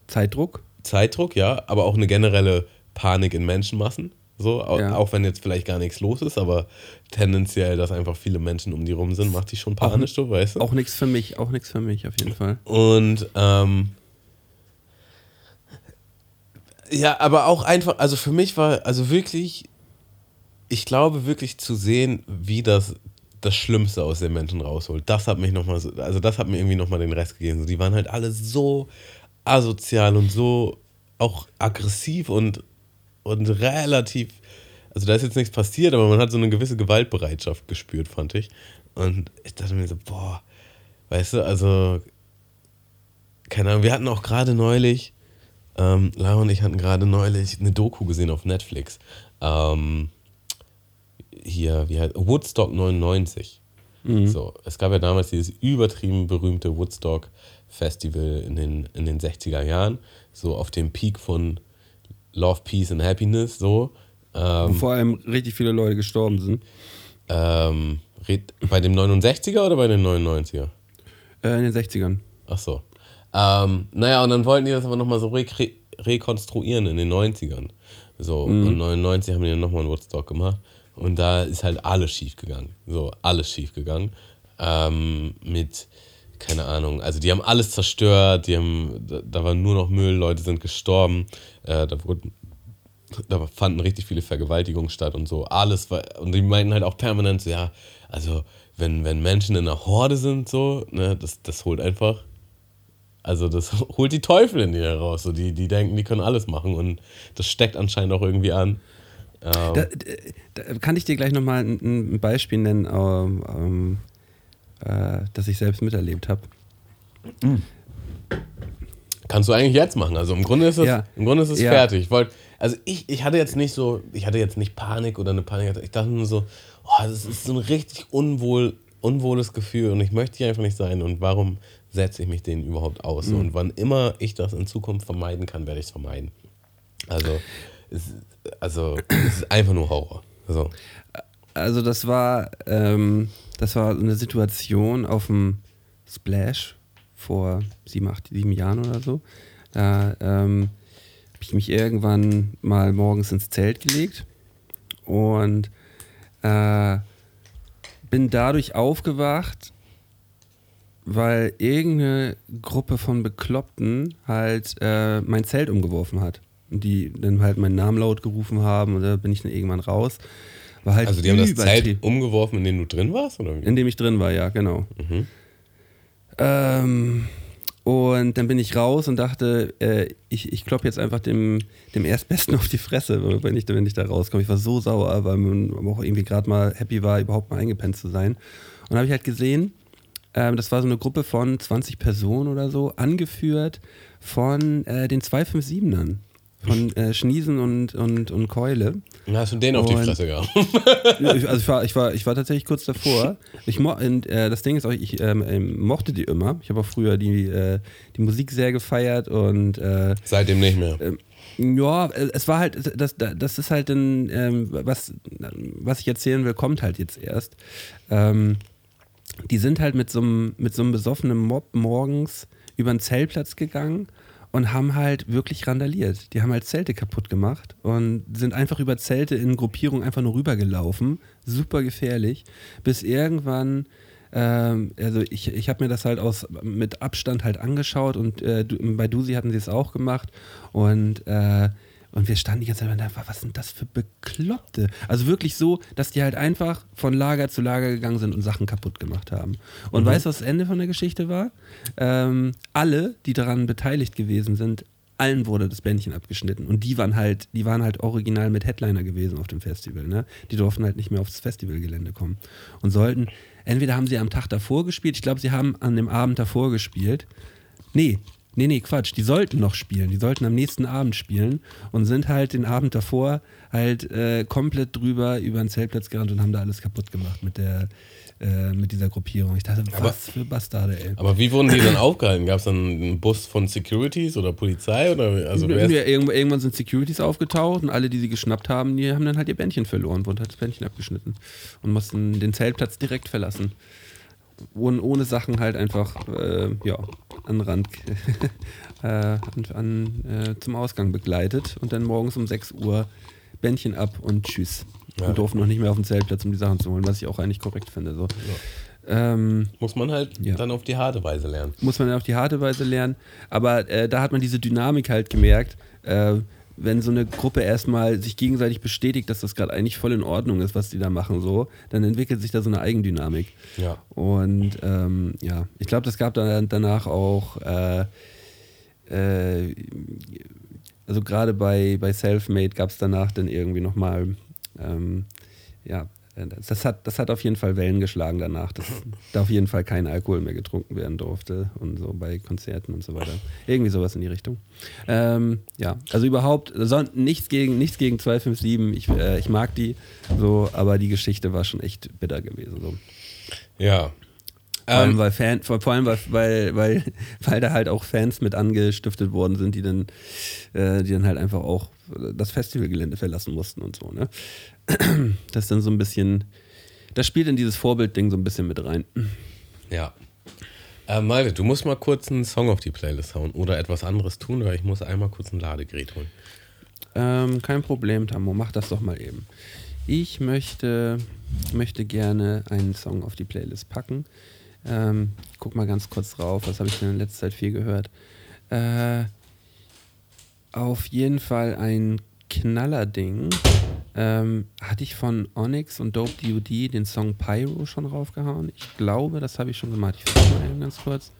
Zeitdruck? Zeitdruck, ja, aber auch eine generelle Panik in Menschenmassen. So, Ja. auch wenn jetzt vielleicht gar nichts los ist, aber tendenziell, dass einfach viele Menschen um die rum sind, macht die schon panisch, weißt du? Auch nichts für mich, auch nichts für mich auf jeden Fall. Und ähm, ja, aber auch einfach, also für mich war, also wirklich, ich glaube wirklich zu sehen, wie das das Schlimmste aus den Menschen rausholt. Das hat mich nochmal so, also das hat mir irgendwie nochmal den Rest gegeben. So, die waren halt alle so asozial und so auch aggressiv und, und relativ, also da ist jetzt nichts passiert, aber man hat so eine gewisse Gewaltbereitschaft gespürt, fand ich. Und ich dachte mir so, boah, weißt du, also keine Ahnung, wir hatten auch gerade neulich, ähm, Lara und ich hatten gerade neulich eine Doku gesehen auf Netflix. Ähm, hier, wie heißt Woodstock 99. So, es gab ja damals dieses übertrieben berühmte Woodstock Festival in den, in den 60er Jahren, so auf dem Peak von Love, Peace and Happiness, so. Wo Ähm, vor allem richtig viele Leute gestorben sind. ähm, bei dem 69er oder bei den 99er? Äh, in den 60ern. Ach so. Ähm, naja, und dann wollten die das aber nochmal so rekre rekonstruieren in den 90ern. So, mhm. und 99 haben die dann nochmal einen Woodstock gemacht. Und da ist halt alles schief gegangen. So, alles schief gegangen. Ähm, mit, keine Ahnung, also die haben alles zerstört, die haben, da, da war nur noch Müll, Leute sind gestorben, äh, da wurden da fanden richtig viele Vergewaltigungen statt und so. Alles war, und die meinten halt auch permanent so, ja, also wenn, wenn Menschen in einer Horde sind, so, ne, das, das holt einfach, also das [LAUGHS] holt die Teufel in dir heraus. So, die, die denken, die können alles machen und das steckt anscheinend auch irgendwie an. Ähm, da, da, kann ich dir gleich nochmal ein, ein Beispiel nennen, ähm, ähm, äh, das ich selbst miterlebt habe. Mhm. Kannst du eigentlich jetzt machen. Also im Grunde ist es, ja. im Grunde ist es ja. fertig. Ich wollte also ich, ich hatte jetzt nicht so, ich hatte jetzt nicht Panik oder eine Panik. Ich dachte nur so, oh, das ist so ein richtig unwohl, unwohles Gefühl und ich möchte hier einfach nicht sein. Und warum setze ich mich denen überhaupt aus? Mhm. Und wann immer ich das in Zukunft vermeiden kann, werde ich es vermeiden. Also es, also, es ist einfach nur Horror. Also, also das war, ähm, das war eine Situation auf dem Splash vor sieben, acht, sieben Jahren oder so. Da ähm, ich mich irgendwann mal morgens ins Zelt gelegt und äh, bin dadurch aufgewacht, weil irgendeine Gruppe von Bekloppten halt äh, mein Zelt umgeworfen hat. Und die dann halt meinen Namen laut gerufen haben und da bin ich dann irgendwann raus. Halt also die haben das Zelt umgeworfen, in dem du drin warst? Oder wie? In dem ich drin war, ja, genau. Mhm. Ähm, und dann bin ich raus und dachte, äh, ich, ich klopp jetzt einfach dem, dem Erstbesten [LAUGHS] auf die Fresse, wenn ich, wenn ich da rauskomme. Ich war so sauer, weil man auch irgendwie gerade mal happy war, überhaupt mal eingepennt zu sein. Und dann habe ich halt gesehen, äh, das war so eine Gruppe von 20 Personen oder so, angeführt von äh, den 257ern von äh, Schniesen und, und, und Keule. Dann hast du den auf die Fresse gehabt. [LAUGHS] also ich war, ich, war, ich war tatsächlich kurz davor. Ich mo und, äh, das Ding ist auch, ich ähm, ähm, mochte die immer. Ich habe auch früher die, äh, die Musik sehr gefeiert und äh, seitdem nicht mehr. Ähm, ja, es war halt, das, das ist halt ein, ähm, was, was ich erzählen will, kommt halt jetzt erst. Ähm, die sind halt mit so einem mit so einem besoffenen Mob morgens über den Zeltplatz gegangen und haben halt wirklich randaliert. Die haben halt Zelte kaputt gemacht und sind einfach über Zelte in Gruppierungen einfach nur rübergelaufen. Super gefährlich. Bis irgendwann, ähm, also ich, ich habe mir das halt aus mit Abstand halt angeschaut und äh, bei Dusi hatten sie es auch gemacht. Und äh, und wir standen die ganze Zeit und dachten, was sind das für Bekloppte? Also wirklich so, dass die halt einfach von Lager zu Lager gegangen sind und Sachen kaputt gemacht haben. Und mhm. weißt du, was das Ende von der Geschichte war? Ähm, alle, die daran beteiligt gewesen sind, allen wurde das Bändchen abgeschnitten. Und die waren halt, die waren halt original mit Headliner gewesen auf dem Festival. Ne? Die durften halt nicht mehr aufs Festivalgelände kommen. Und sollten, entweder haben sie am Tag davor gespielt, ich glaube, sie haben an dem Abend davor gespielt. Nee, Nee, nee, Quatsch. Die sollten noch spielen. Die sollten am nächsten Abend spielen und sind halt den Abend davor halt äh, komplett drüber über den Zeltplatz gerannt und haben da alles kaputt gemacht mit der äh, mit dieser Gruppierung. Ich dachte, was aber, für Bastarde, ey. Aber wie wurden die dann aufgehalten? Gab es dann einen Bus von Securities oder Polizei? Oder, also ja, irgendwann sind Securities aufgetaucht und alle, die sie geschnappt haben, die haben dann halt ihr Bändchen verloren, wurden halt das Bändchen abgeschnitten und mussten den Zeltplatz direkt verlassen ohne, ohne Sachen halt einfach äh, ja, an Rand [LAUGHS] äh, an, an äh, zum Ausgang begleitet und dann morgens um 6 Uhr Bändchen ab und tschüss. Ja. Und durften noch nicht mehr auf den Zeltplatz, um die Sachen zu holen, was ich auch eigentlich korrekt finde. So. Ja. Ähm, muss man halt ja. dann auf die harte Weise lernen. Muss man auf die harte Weise lernen. Aber äh, da hat man diese Dynamik halt gemerkt. Äh, wenn so eine Gruppe erstmal sich gegenseitig bestätigt, dass das gerade eigentlich voll in Ordnung ist, was die da machen, so, dann entwickelt sich da so eine Eigendynamik. Ja. Und ähm, ja, ich glaube, das gab dann danach auch, äh, äh, also gerade bei, bei Selfmade gab es danach dann irgendwie nochmal, ähm, ja, das hat, das hat auf jeden Fall Wellen geschlagen danach, dass [LAUGHS] da auf jeden Fall kein Alkohol mehr getrunken werden durfte und so bei Konzerten und so weiter. Irgendwie sowas in die Richtung. Ähm, ja, also überhaupt so, nichts, gegen, nichts gegen 257. Ich, äh, ich mag die so, aber die Geschichte war schon echt bitter gewesen. So. Ja. Vor allem, ähm, weil, Fan, vor allem weil, weil, weil, [LAUGHS] weil da halt auch Fans mit angestiftet worden sind, die dann, äh, die dann halt einfach auch das Festivalgelände verlassen mussten und so. Ne? [CLEARS THROAT] Das ist dann so ein bisschen, das spielt in dieses Vorbildding so ein bisschen mit rein. Ja. Äh, Malte, du musst mal kurz einen Song auf die Playlist hauen oder etwas anderes tun, weil ich muss einmal kurz ein Ladegerät holen. Ähm, kein Problem, Tammo, mach das doch mal eben. Ich möchte, möchte gerne einen Song auf die Playlist packen. Ähm, ich guck mal ganz kurz drauf, was habe ich denn in letzter Zeit viel gehört. Äh, auf jeden Fall ein Knallerding. Ähm, hatte ich von Onyx und Dope DUD den Song Pyro schon raufgehauen? Ich glaube, das habe ich schon gemacht. Ich versuche mal eben ganz kurz.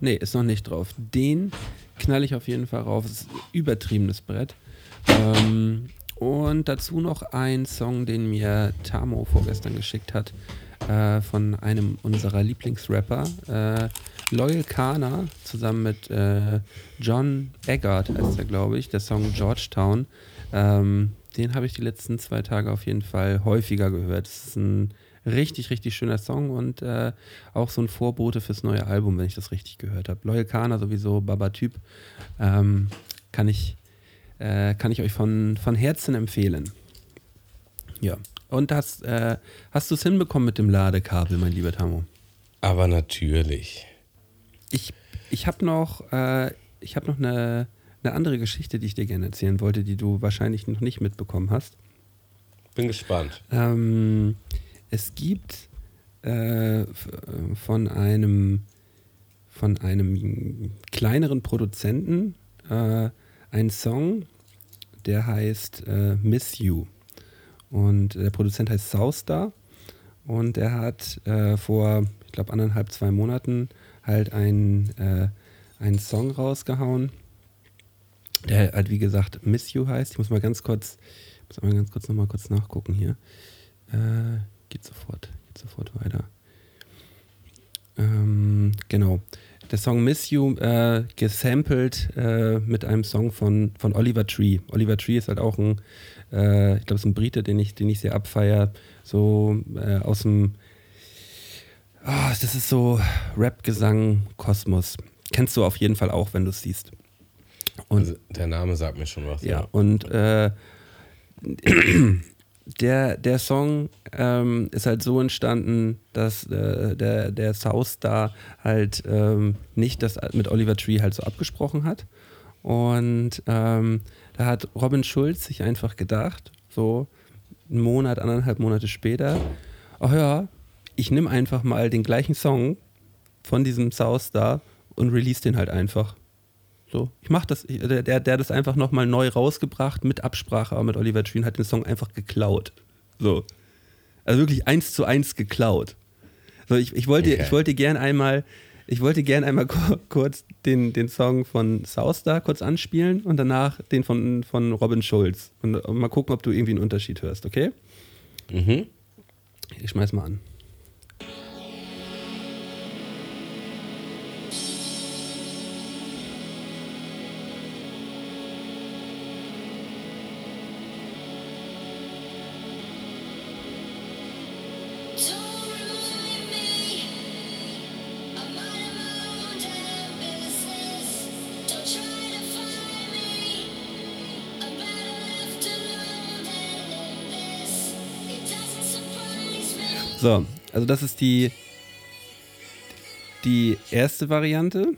Nee, ist noch nicht drauf. Den knall ich auf jeden Fall rauf. Das ist ein übertriebenes Brett. Ähm, und dazu noch ein Song, den mir Tamo vorgestern geschickt hat, äh, von einem unserer Lieblingsrapper, äh, Loyal Kana, zusammen mit äh, John Eggert heißt er, glaube ich, der Song Georgetown. Ähm, den habe ich die letzten zwei Tage auf jeden Fall häufiger gehört. Es ist ein richtig, richtig schöner Song und äh, auch so ein Vorbote fürs neue Album, wenn ich das richtig gehört habe. Loyal Kana sowieso, Baba Typ, ähm, kann ich, äh, kann ich euch von, von Herzen empfehlen. Ja. Und hast, äh, hast du es hinbekommen mit dem Ladekabel, mein lieber Tamo? Aber natürlich. Ich, ich habe noch, äh, ich hab noch eine, eine andere Geschichte, die ich dir gerne erzählen wollte, die du wahrscheinlich noch nicht mitbekommen hast. Bin gespannt. Ähm, es gibt äh, von einem von einem kleineren Produzenten äh, einen Song, der heißt äh, Miss You. Und der Produzent heißt Soustar. Und er hat äh, vor, ich glaube, anderthalb, zwei Monaten halt einen, äh, einen Song rausgehauen, der halt wie gesagt Miss You heißt. Ich muss mal ganz kurz, muss mal ganz kurz nochmal kurz nachgucken hier. Äh, geht sofort, geht sofort weiter. Ähm, genau. Der Song Miss You äh, gesampelt äh, mit einem Song von, von Oliver Tree. Oliver Tree ist halt auch ein, äh, ich glaube, es ist ein Brite, den ich, den ich sehr abfeier. So äh, aus dem, oh, das ist so Rap-Gesang, Kosmos. Kennst du auf jeden Fall auch, wenn du es siehst. Und also der Name sagt mir schon was. Ja, ja. und äh, der, der Song ähm, ist halt so entstanden, dass äh, der, der South Star halt ähm, nicht das mit Oliver Tree halt so abgesprochen hat. Und ähm, da hat Robin Schulz sich einfach gedacht, so einen Monat, anderthalb Monate später, ach ja, ich nehme einfach mal den gleichen Song von diesem South Star und release den halt einfach. So, ich mach das, der, der, der hat das einfach nochmal neu rausgebracht mit Absprache, aber mit Oliver Tree und hat den Song einfach geklaut. So. Also wirklich eins zu eins geklaut. So, ich, ich wollte, okay. ich wollte gern einmal, ich wollte gern einmal kurz den, den Song von Southstar kurz anspielen und danach den von, von Robin Schulz. Und, und mal gucken, ob du irgendwie einen Unterschied hörst, okay? Mhm. Ich schmeiß mal an. So, also das ist die, die erste Variante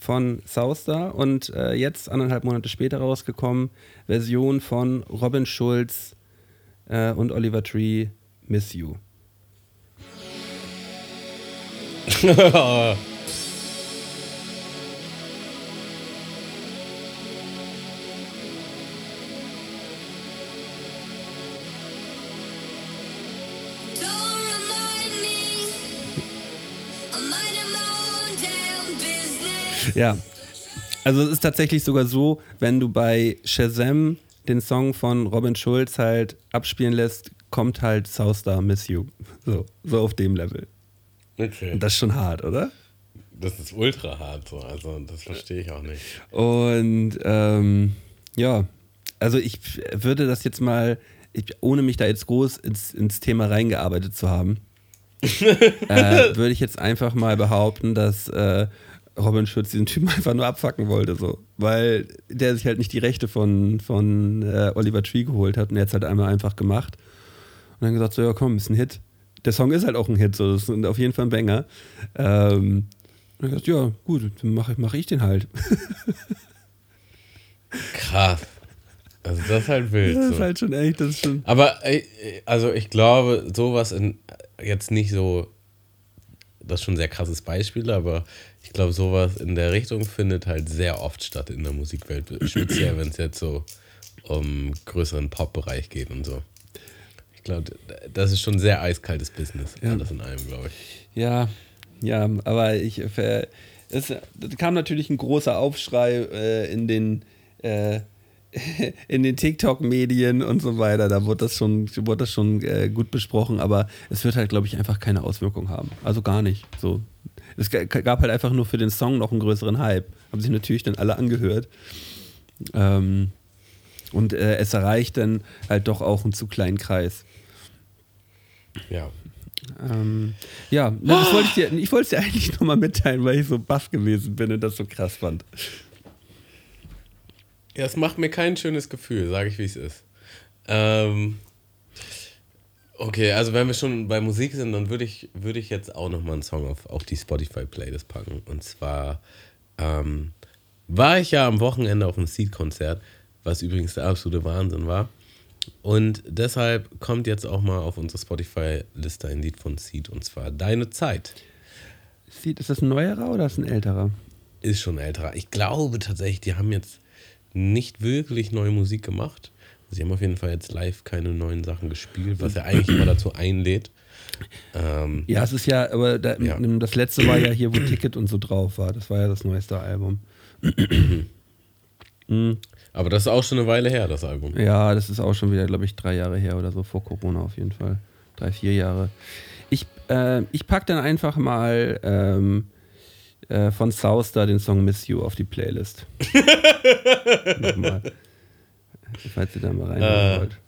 von Southstar und äh, jetzt anderthalb Monate später rausgekommen, Version von Robin Schulz äh, und Oliver Tree, Miss You. [LAUGHS] Ja. Also es ist tatsächlich sogar so, wenn du bei Shazam den Song von Robin Schulz halt abspielen lässt, kommt halt Southstar Miss You. So, so auf dem Level. Okay. Und das ist schon hart, oder? Das ist ultra hart so, also das verstehe ich auch nicht. Und ähm, ja, also ich würde das jetzt mal, ich, ohne mich da jetzt groß ins, ins Thema reingearbeitet zu haben, [LAUGHS] äh, würde ich jetzt einfach mal behaupten, dass äh, Robin Schulz diesen Typen [LAUGHS] einfach nur abfacken wollte, so. Weil der sich halt nicht die Rechte von, von äh, Oliver Tree geholt hat und er hat es halt einmal einfach gemacht. Und dann gesagt, so, ja komm, ist ein Hit. Der Song ist halt auch ein Hit, so, das ist auf jeden Fall ein Banger. Ähm, Und ich dachte, ja, gut, dann mache mach ich den halt. [LAUGHS] Krass. Also das ist halt wild. Das so. ist halt schon echt, das ist schon. Aber also ich glaube, sowas in jetzt nicht so, das ist schon ein sehr krasses Beispiel, aber glaube, sowas in der Richtung findet halt sehr oft statt in der Musikwelt. Speziell, [CLEARS THROAT] wenn es jetzt so um größeren Pop-Bereich geht und so. Ich glaube, das ist schon ein sehr eiskaltes Business. Ja. Alles in einem, glaube ich. Ja, ja, aber ich. Es es kam natürlich ein großer Aufschrei äh, in den. Äh, [LAUGHS] in den TikTok-Medien und so weiter, da wurde das schon, wurde das schon äh, gut besprochen, aber es wird halt, glaube ich, einfach keine Auswirkung haben. Also gar nicht. So. Es gab halt einfach nur für den Song noch einen größeren Hype. Haben sich natürlich dann alle angehört. Ähm, und äh, es erreicht dann halt doch auch einen zu kleinen Kreis. Ja. Ähm, ja, na, das wollte ich dir, ich wollte es dir [LAUGHS] eigentlich nochmal mitteilen, weil ich so baff gewesen bin und das so krass fand. Ja, es macht mir kein schönes Gefühl, sage ich, wie es ist. Ähm, okay, also wenn wir schon bei Musik sind, dann würde ich, würde ich jetzt auch nochmal einen Song auf, auf die Spotify-Playlist packen. Und zwar ähm, war ich ja am Wochenende auf einem Seed-Konzert, was übrigens der absolute Wahnsinn war. Und deshalb kommt jetzt auch mal auf unsere Spotify-Liste ein Lied von Seed, und zwar Deine Zeit. Sieht, ist das ein neuerer oder ist das ein älterer? ist schon älterer. Ich glaube tatsächlich, die haben jetzt nicht wirklich neue Musik gemacht. Sie haben auf jeden Fall jetzt live keine neuen Sachen gespielt, was ja eigentlich immer dazu einlädt. Ähm, Ja, es ist ja, aber da, Ja. das letzte war ja hier, wo Ticket und so drauf war. Das war ja das neueste Album. [CLEARS THROAT] aber das ist auch schon eine Weile her, das Album. Ja, das ist auch schon wieder, glaube ich, drei Jahre her oder so, vor Corona auf jeden Fall. Drei, vier Jahre. Ich, äh, ich pack dann einfach mal ähm, äh, von Southstar den Song Miss You auf die Playlist. [LAUGHS] Nochmal. Falls ihr da mal reinhören Äh. wollt.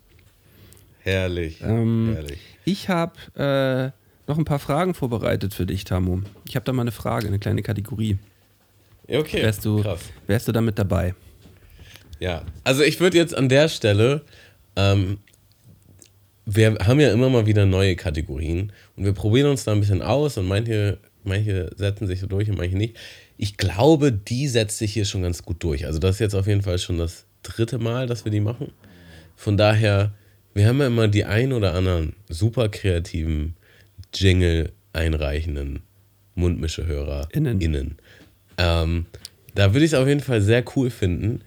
Herrlich. Ähm, herrlich. Ich habe äh, noch ein paar Fragen vorbereitet für dich, Tamu. Ich habe da mal eine Frage, eine kleine Kategorie. Ja, okay, Wärst du, krass. wärst du da mit dabei? Ja, also ich würde jetzt an der Stelle, ähm, wir haben ja immer mal wieder neue Kategorien und wir probieren uns da ein bisschen aus und manche, manche setzen sich so durch und manche nicht. Ich glaube, die setzt sich hier schon ganz gut durch. Also das ist jetzt auf jeden Fall schon das dritte Mal, dass wir die machen. Von daher, wir haben ja immer die ein oder anderen super kreativen Jingle einreichenden Mundmischehörer Innen. innen. Ähm, da würde ich es auf jeden Fall sehr cool finden,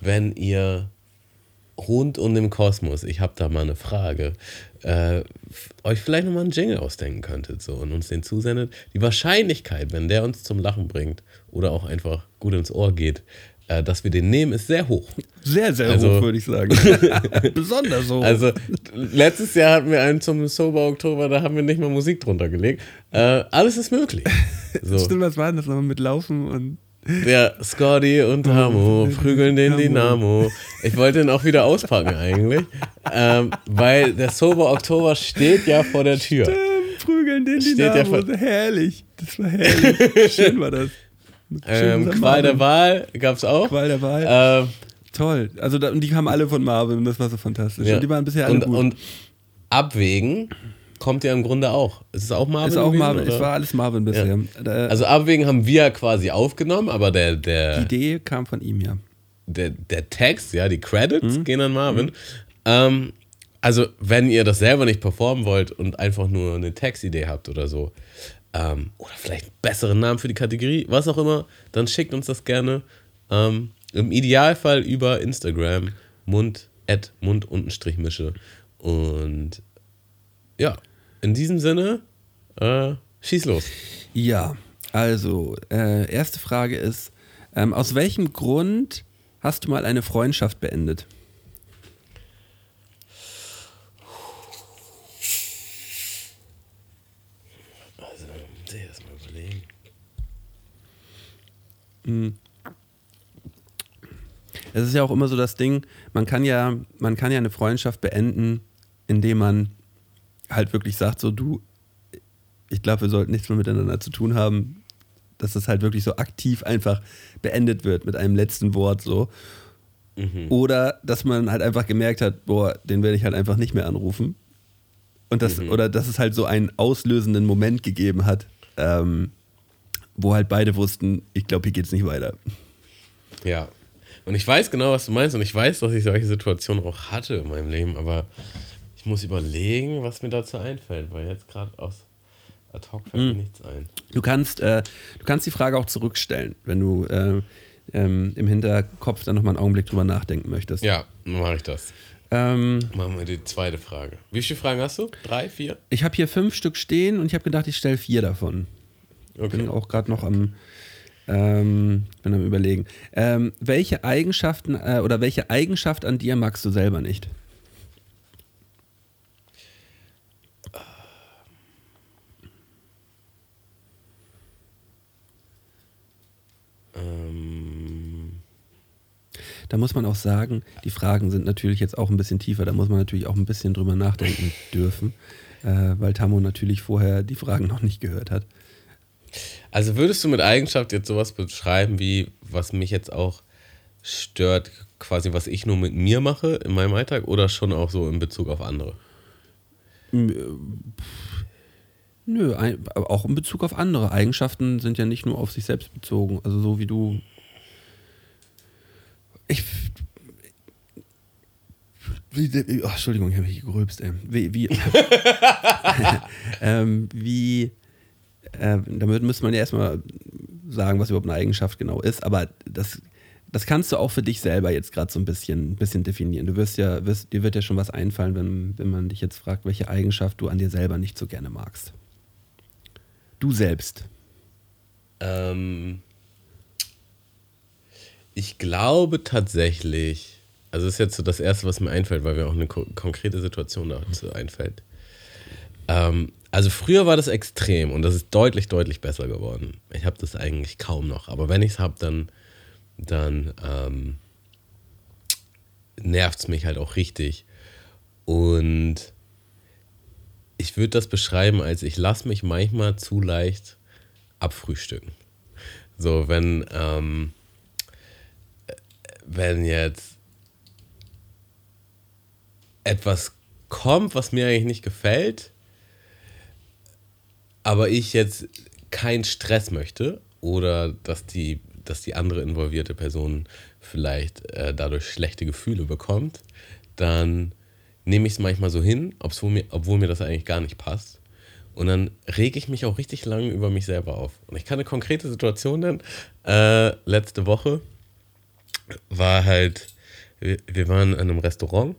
wenn ihr rund um den Kosmos, ich habe da mal eine Frage, äh, euch vielleicht nochmal einen Jingle ausdenken könntet so, und uns den zusendet. Die Wahrscheinlichkeit, wenn der uns zum Lachen bringt oder auch einfach gut ins Ohr geht, dass wir den nehmen, ist sehr hoch. Sehr, sehr Also- hoch, würde ich sagen. [LAUGHS] Besonders hoch. Also letztes Jahr hatten wir einen zum Sober Oktober, da haben wir nicht mal Musik drunter gelegt. Äh, alles ist möglich. [LAUGHS] So. Stimmt, was war denn das nochmal mit Laufen und. Der Scotty und Hamo [LAUGHS] prügeln den Dynamo. Dynamo. Ich wollte ihn auch wieder auspacken eigentlich, ähm, weil der Sober Oktober steht ja vor der Tür. Ähm, prügeln den Steht ja Dynamo. ver- herrlich. Das war herrlich. Schön war das. Ähm, Qual der. Wahl gab es auch. Qual der Wahl. Ähm, Toll. Also da, und die kamen alle von Marvin und das war so fantastisch. ja. Und die waren bisher alle und, gut. und abwägen kommt ja im Grunde auch. Ist es auch Marvin? ist auch gewesen, Marvin. oder? Es war alles Marvin bisher. Da, also abwägen haben wir ja quasi aufgenommen, aber der, der, die Idee kam von ihm, ja. der, der Text, ja, die Credits Mhm. gehen an Marvin. Ähm, also, wenn ihr das selber nicht performen wollt und einfach nur eine Textidee habt oder so, ähm, oder vielleicht einen besseren Namen für die Kategorie, was auch immer, dann schickt uns das gerne. Ähm, Im Idealfall über Instagram, mund, at mund mische Und ja, in diesem Sinne, äh, schieß los. Ja, also, äh, erste Frage ist: ähm, Aus welchem Grund hast du mal eine Freundschaft beendet? Also, muss ich erst mal überlegen. Es ist ja auch immer so das Ding, man kann ja, man kann ja eine Freundschaft beenden, indem man halt wirklich sagt, so du, ich glaube, wir sollten nichts mehr miteinander zu tun haben, dass das halt wirklich so aktiv einfach beendet wird mit einem letzten Wort so. Oder dass man halt einfach gemerkt hat, boah, den werde ich halt einfach nicht mehr anrufen. Und das, oder dass es halt so einen auslösenden Moment gegeben hat, ähm, wo halt beide wussten, ich glaube, hier geht's nicht weiter. Ja. Und ich weiß genau, was du meinst und ich weiß, dass ich solche Situationen auch hatte in meinem Leben, aber ich muss überlegen, was mir dazu einfällt, weil jetzt gerade aus ad hoc fällt mir nichts ein. Du kannst, äh, du kannst die Frage auch zurückstellen, wenn du äh, ähm, im Hinterkopf dann nochmal einen Augenblick drüber nachdenken möchtest. Ja, dann mache ich das. Ähm, Machen wir die zweite Frage. Wie viele Fragen hast du? Drei, vier? ich habe hier fünf Stück stehen und ich habe gedacht, ich stelle vier davon. Bin Okay. auch gerade noch am, ähm, bin am überlegen. Ähm, welche Eigenschaften äh, oder welche Eigenschaft an dir magst du selber nicht? Ähm, Da muss man auch sagen, die Fragen sind natürlich jetzt auch ein bisschen tiefer, da muss man natürlich auch ein bisschen drüber nachdenken dürfen, äh, weil Tammo natürlich vorher die Fragen noch nicht gehört hat. Also würdest du mit Eigenschaft jetzt sowas beschreiben, wie was mich jetzt auch stört, quasi was ich nur mit mir mache in meinem Alltag oder schon auch so in Bezug auf andere? Nö, ein, aber auch in Bezug auf andere. Eigenschaften sind ja nicht nur auf sich selbst bezogen. Also so wie du. Ich. Wie, oh, Entschuldigung, ich habe mich gerülpst, ey. Wie. Wie, [LAUGHS] [LAUGHS] ähm, wie äh, damit müsste man ja erstmal sagen, was überhaupt eine Eigenschaft genau ist, aber das, das kannst du auch für dich selber jetzt gerade so ein bisschen, bisschen definieren. Du wirst ja, wirst, dir wird ja schon was einfallen, wenn, wenn man dich jetzt fragt, welche Eigenschaft du an dir selber nicht so gerne magst. Du selbst. Ähm, ich glaube tatsächlich, also das ist jetzt so das Erste, was mir einfällt, weil mir auch eine ko konkrete Situation dazu einfällt. Ähm, also früher war das extrem und das ist deutlich, deutlich besser geworden. Ich habe das eigentlich kaum noch, aber wenn ich es habe, dann, dann ähm, nervt es mich halt auch richtig. Und ich würde das beschreiben als ich lasse mich manchmal zu leicht abfrühstücken. So, wenn, ähm, äh, wenn jetzt etwas kommt, was mir eigentlich nicht gefällt, aber ich jetzt keinen Stress möchte oder dass die, dass die andere involvierte Person vielleicht äh, dadurch schlechte Gefühle bekommt, dann nehme ich es manchmal so hin, obwohl mir, obwohl mir das eigentlich gar nicht passt. Und dann rege ich mich auch richtig lange über mich selber auf. Und ich kann eine konkrete Situation nennen. Äh, letzte Woche war halt, wir, wir waren in einem Restaurant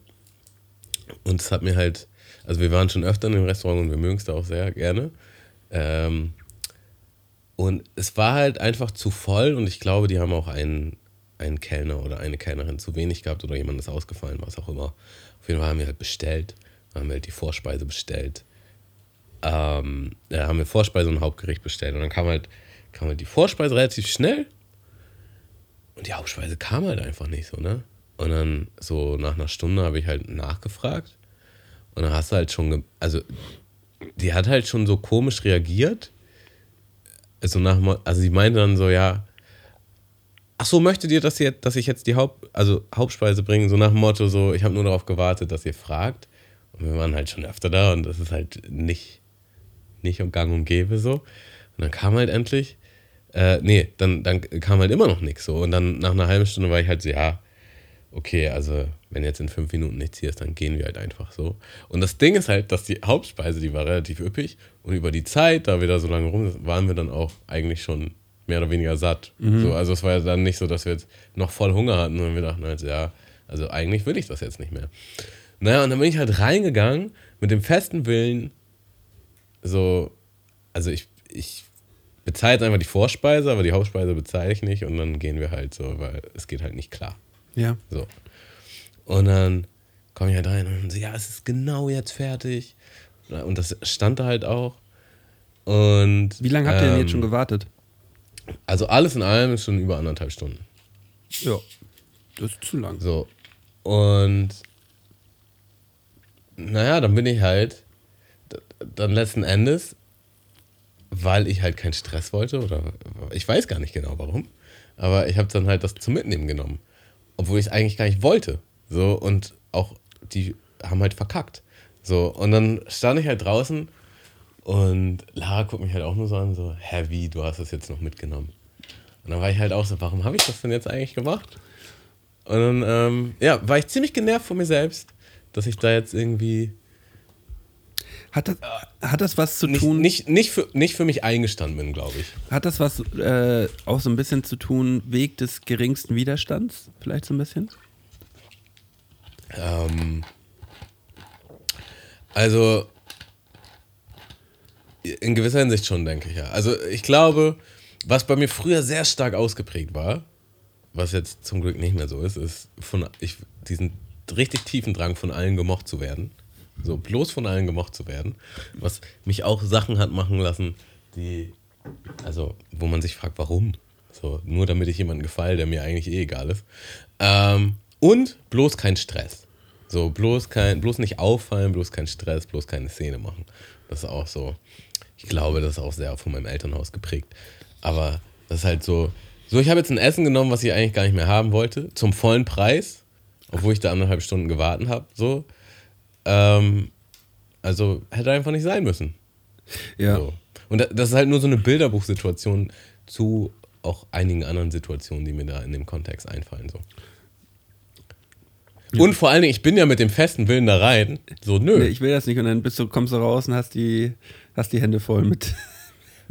und es hat mir halt, also wir waren schon öfter in dem Restaurant und wir mögen es da auch sehr gerne. Ähm, und es war halt einfach zu voll und ich glaube, die haben auch einen, einen Kellner oder eine Kellnerin zu wenig gehabt oder jemand ist ausgefallen, was auch immer. Auf jeden Fall haben wir halt bestellt, haben wir halt die Vorspeise bestellt. Ähm, ja, haben wir Vorspeise und Hauptgericht bestellt und dann kam halt, kam halt die Vorspeise relativ schnell und die Hauptspeise kam halt einfach nicht so, ne? Und dann so nach einer Stunde habe ich halt nachgefragt und dann hast du halt schon, also die hat halt schon so komisch reagiert. Also, nach, also sie meinte dann so, ja, ach so, möchtet ihr, dass, ihr, dass ich jetzt die Haupt, also Hauptspeise bringe? So nach dem Motto, so, ich habe nur darauf gewartet, dass ihr fragt. Und wir waren halt schon öfter da und das ist halt nicht, nicht um gang und gäbe so. Und dann kam halt endlich, äh, nee, dann, dann kam halt immer noch nichts so. Und dann nach einer halben Stunde war ich halt so, ja, okay, also wenn jetzt in fünf Minuten nichts hier ist, dann gehen wir halt einfach so. Und das Ding ist halt, dass die Hauptspeise, die war relativ üppig und über die Zeit, da wir da so lange rum sind, waren wir dann auch eigentlich schon mehr oder weniger satt. So, also es war ja dann nicht so, dass wir jetzt noch voll Hunger hatten und wir dachten halt, ja, also eigentlich will ich das jetzt nicht mehr. Naja, und dann bin ich halt reingegangen mit dem festen Willen, so, also ich, ich bezahle jetzt einfach die Vorspeise, aber die Hauptspeise bezahle ich nicht und dann gehen wir halt so, weil es geht halt nicht klar. Ja. So. Und dann komme ich halt rein und so, ja, es ist genau jetzt fertig. Und das stand da halt auch. Und. Wie lange habt ihr denn ähm, jetzt schon gewartet? Also alles in allem ist schon über anderthalb Stunden. Ja. Das ist zu lang. So. Und naja, dann bin ich halt dann letzten Endes, weil ich halt keinen Stress wollte oder ich weiß gar nicht genau warum, aber ich habe dann halt das zum Mitnehmen genommen, obwohl ich es eigentlich gar nicht wollte. So und auch die haben halt verkackt. So und dann stand ich halt draußen Und Lara guckt mich halt auch nur so an, so, hä, wie, du hast das jetzt noch mitgenommen. Und dann war ich halt auch so, warum habe ich das denn jetzt eigentlich gemacht? Und dann, ähm, ja, war ich ziemlich genervt von mir selbst, dass ich da jetzt irgendwie Hat das, hat das was zu nicht, tun? nicht, nicht, für, nicht für mich eingestanden bin, glaube ich. Hat das was äh, auch so ein bisschen zu tun, Weg des geringsten Widerstands? Vielleicht so ein bisschen? Ähm, also, in gewisser Hinsicht schon, denke ich ja. Also, ich glaube, was bei mir früher sehr stark ausgeprägt war, was jetzt zum Glück nicht mehr so ist, ist von ich, diesen richtig tiefen Drang von allen gemocht zu werden. So bloß von allen gemocht zu werden. Was mich auch Sachen hat machen lassen, die, also, wo man sich fragt, warum? So, nur damit ich jemandem gefalle, der mir eigentlich eh egal ist. Ähm, und bloß kein Stress. So, bloß kein, bloß nicht auffallen, bloß kein Stress, bloß keine Szene machen. Das ist auch so. Ich glaube, das ist auch sehr von meinem Elternhaus geprägt. Aber das ist halt so. So, ich habe jetzt ein Essen genommen, was ich eigentlich gar nicht mehr haben wollte, zum vollen Preis, obwohl ich da anderthalb Stunden gewartet habe. So. Ähm, also hätte einfach nicht sein müssen. Ja. So. Und da- das ist halt nur so eine Bilderbuchsituation zu auch einigen anderen Situationen, die mir da in dem Kontext einfallen. So. Und vor allen Dingen, ich bin ja mit dem festen Willen da rein. So, nö. Nee, ich will das nicht. Und dann bist du, kommst du raus und hast die, hast die Hände voll mit,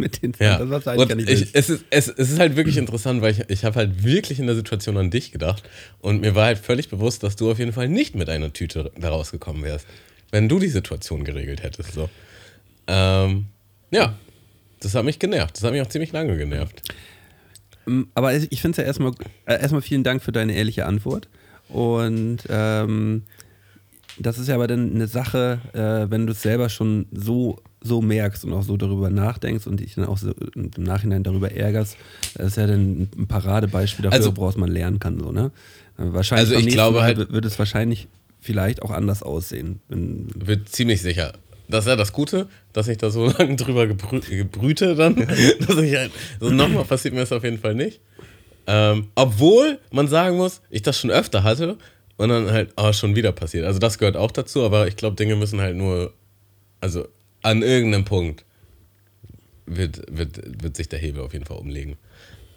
mit den Ja, das, du eigentlich gar und nicht ich, es, ist, es, es ist halt wirklich interessant, weil ich, ich habe halt wirklich in der Situation an dich gedacht und mir war halt völlig bewusst, dass du auf jeden Fall nicht mit einer Tüte da rausgekommen wärst, wenn du die Situation geregelt hättest. So. Ähm, ja, das hat mich genervt. Das hat mich auch ziemlich lange genervt. Mm, Aber ich ich finde es ja erstmal, äh, erstmal vielen Dank für deine ehrliche Antwort. Und ähm, das ist ja aber dann eine Sache, äh, wenn du es selber schon so, so merkst und auch so darüber nachdenkst und dich dann auch so im Nachhinein darüber ärgerst, das ist ja dann ein Paradebeispiel dafür, Also- woraus man lernen kann. So, ne? Äh, Wahrscheinlich Also ich glaube Mal halt- wird- es wahrscheinlich vielleicht auch anders aussehen. Wird ziemlich sicher. Das ist ja das Gute, dass ich da so [LAUGHS] lange drüber gebrü gebrüte dann, [LAUGHS] dass ich halt, so nochmal passiert mir das auf jeden Fall nicht. Ähm, obwohl man sagen muss, ich das schon öfter hatte und dann halt oh, schon wieder passiert. Also das gehört auch dazu, aber ich glaube, Dinge müssen halt nur, also an irgendeinem Punkt wird, wird, wird sich der Hebel auf jeden Fall umlegen.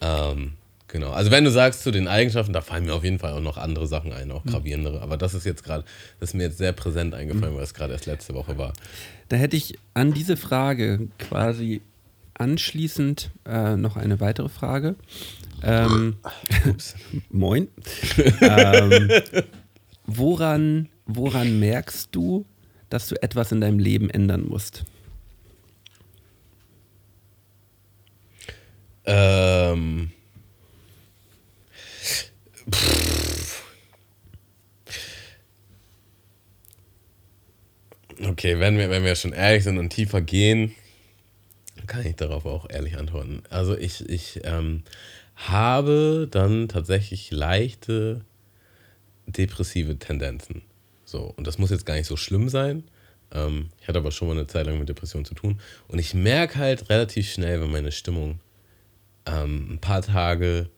Ähm, genau. Also wenn du sagst zu den Eigenschaften, da fallen mir auf jeden Fall auch noch andere Sachen ein, auch gravierendere. Aber das ist jetzt gerade, das ist mir jetzt sehr präsent eingefallen, weil es gerade erst letzte Woche war. Da hätte ich an diese Frage quasi anschließend äh, noch eine weitere Frage. Ähm, [LAUGHS] moin. [LAUGHS] ähm, woran, woran merkst du, dass du etwas in deinem Leben ändern musst? Ähm. Pff. Okay, wenn wir, wenn wir schon ehrlich sind und tiefer gehen, kann ich darauf auch ehrlich antworten. Also ich, ich ähm, habe dann tatsächlich leichte depressive Tendenzen. So, und das muss jetzt gar nicht so schlimm sein. Ähm, ich hatte aber schon mal eine Zeit lang mit Depressionen zu tun. Und ich merke halt relativ schnell, wenn meine Stimmung ähm, ein paar Tage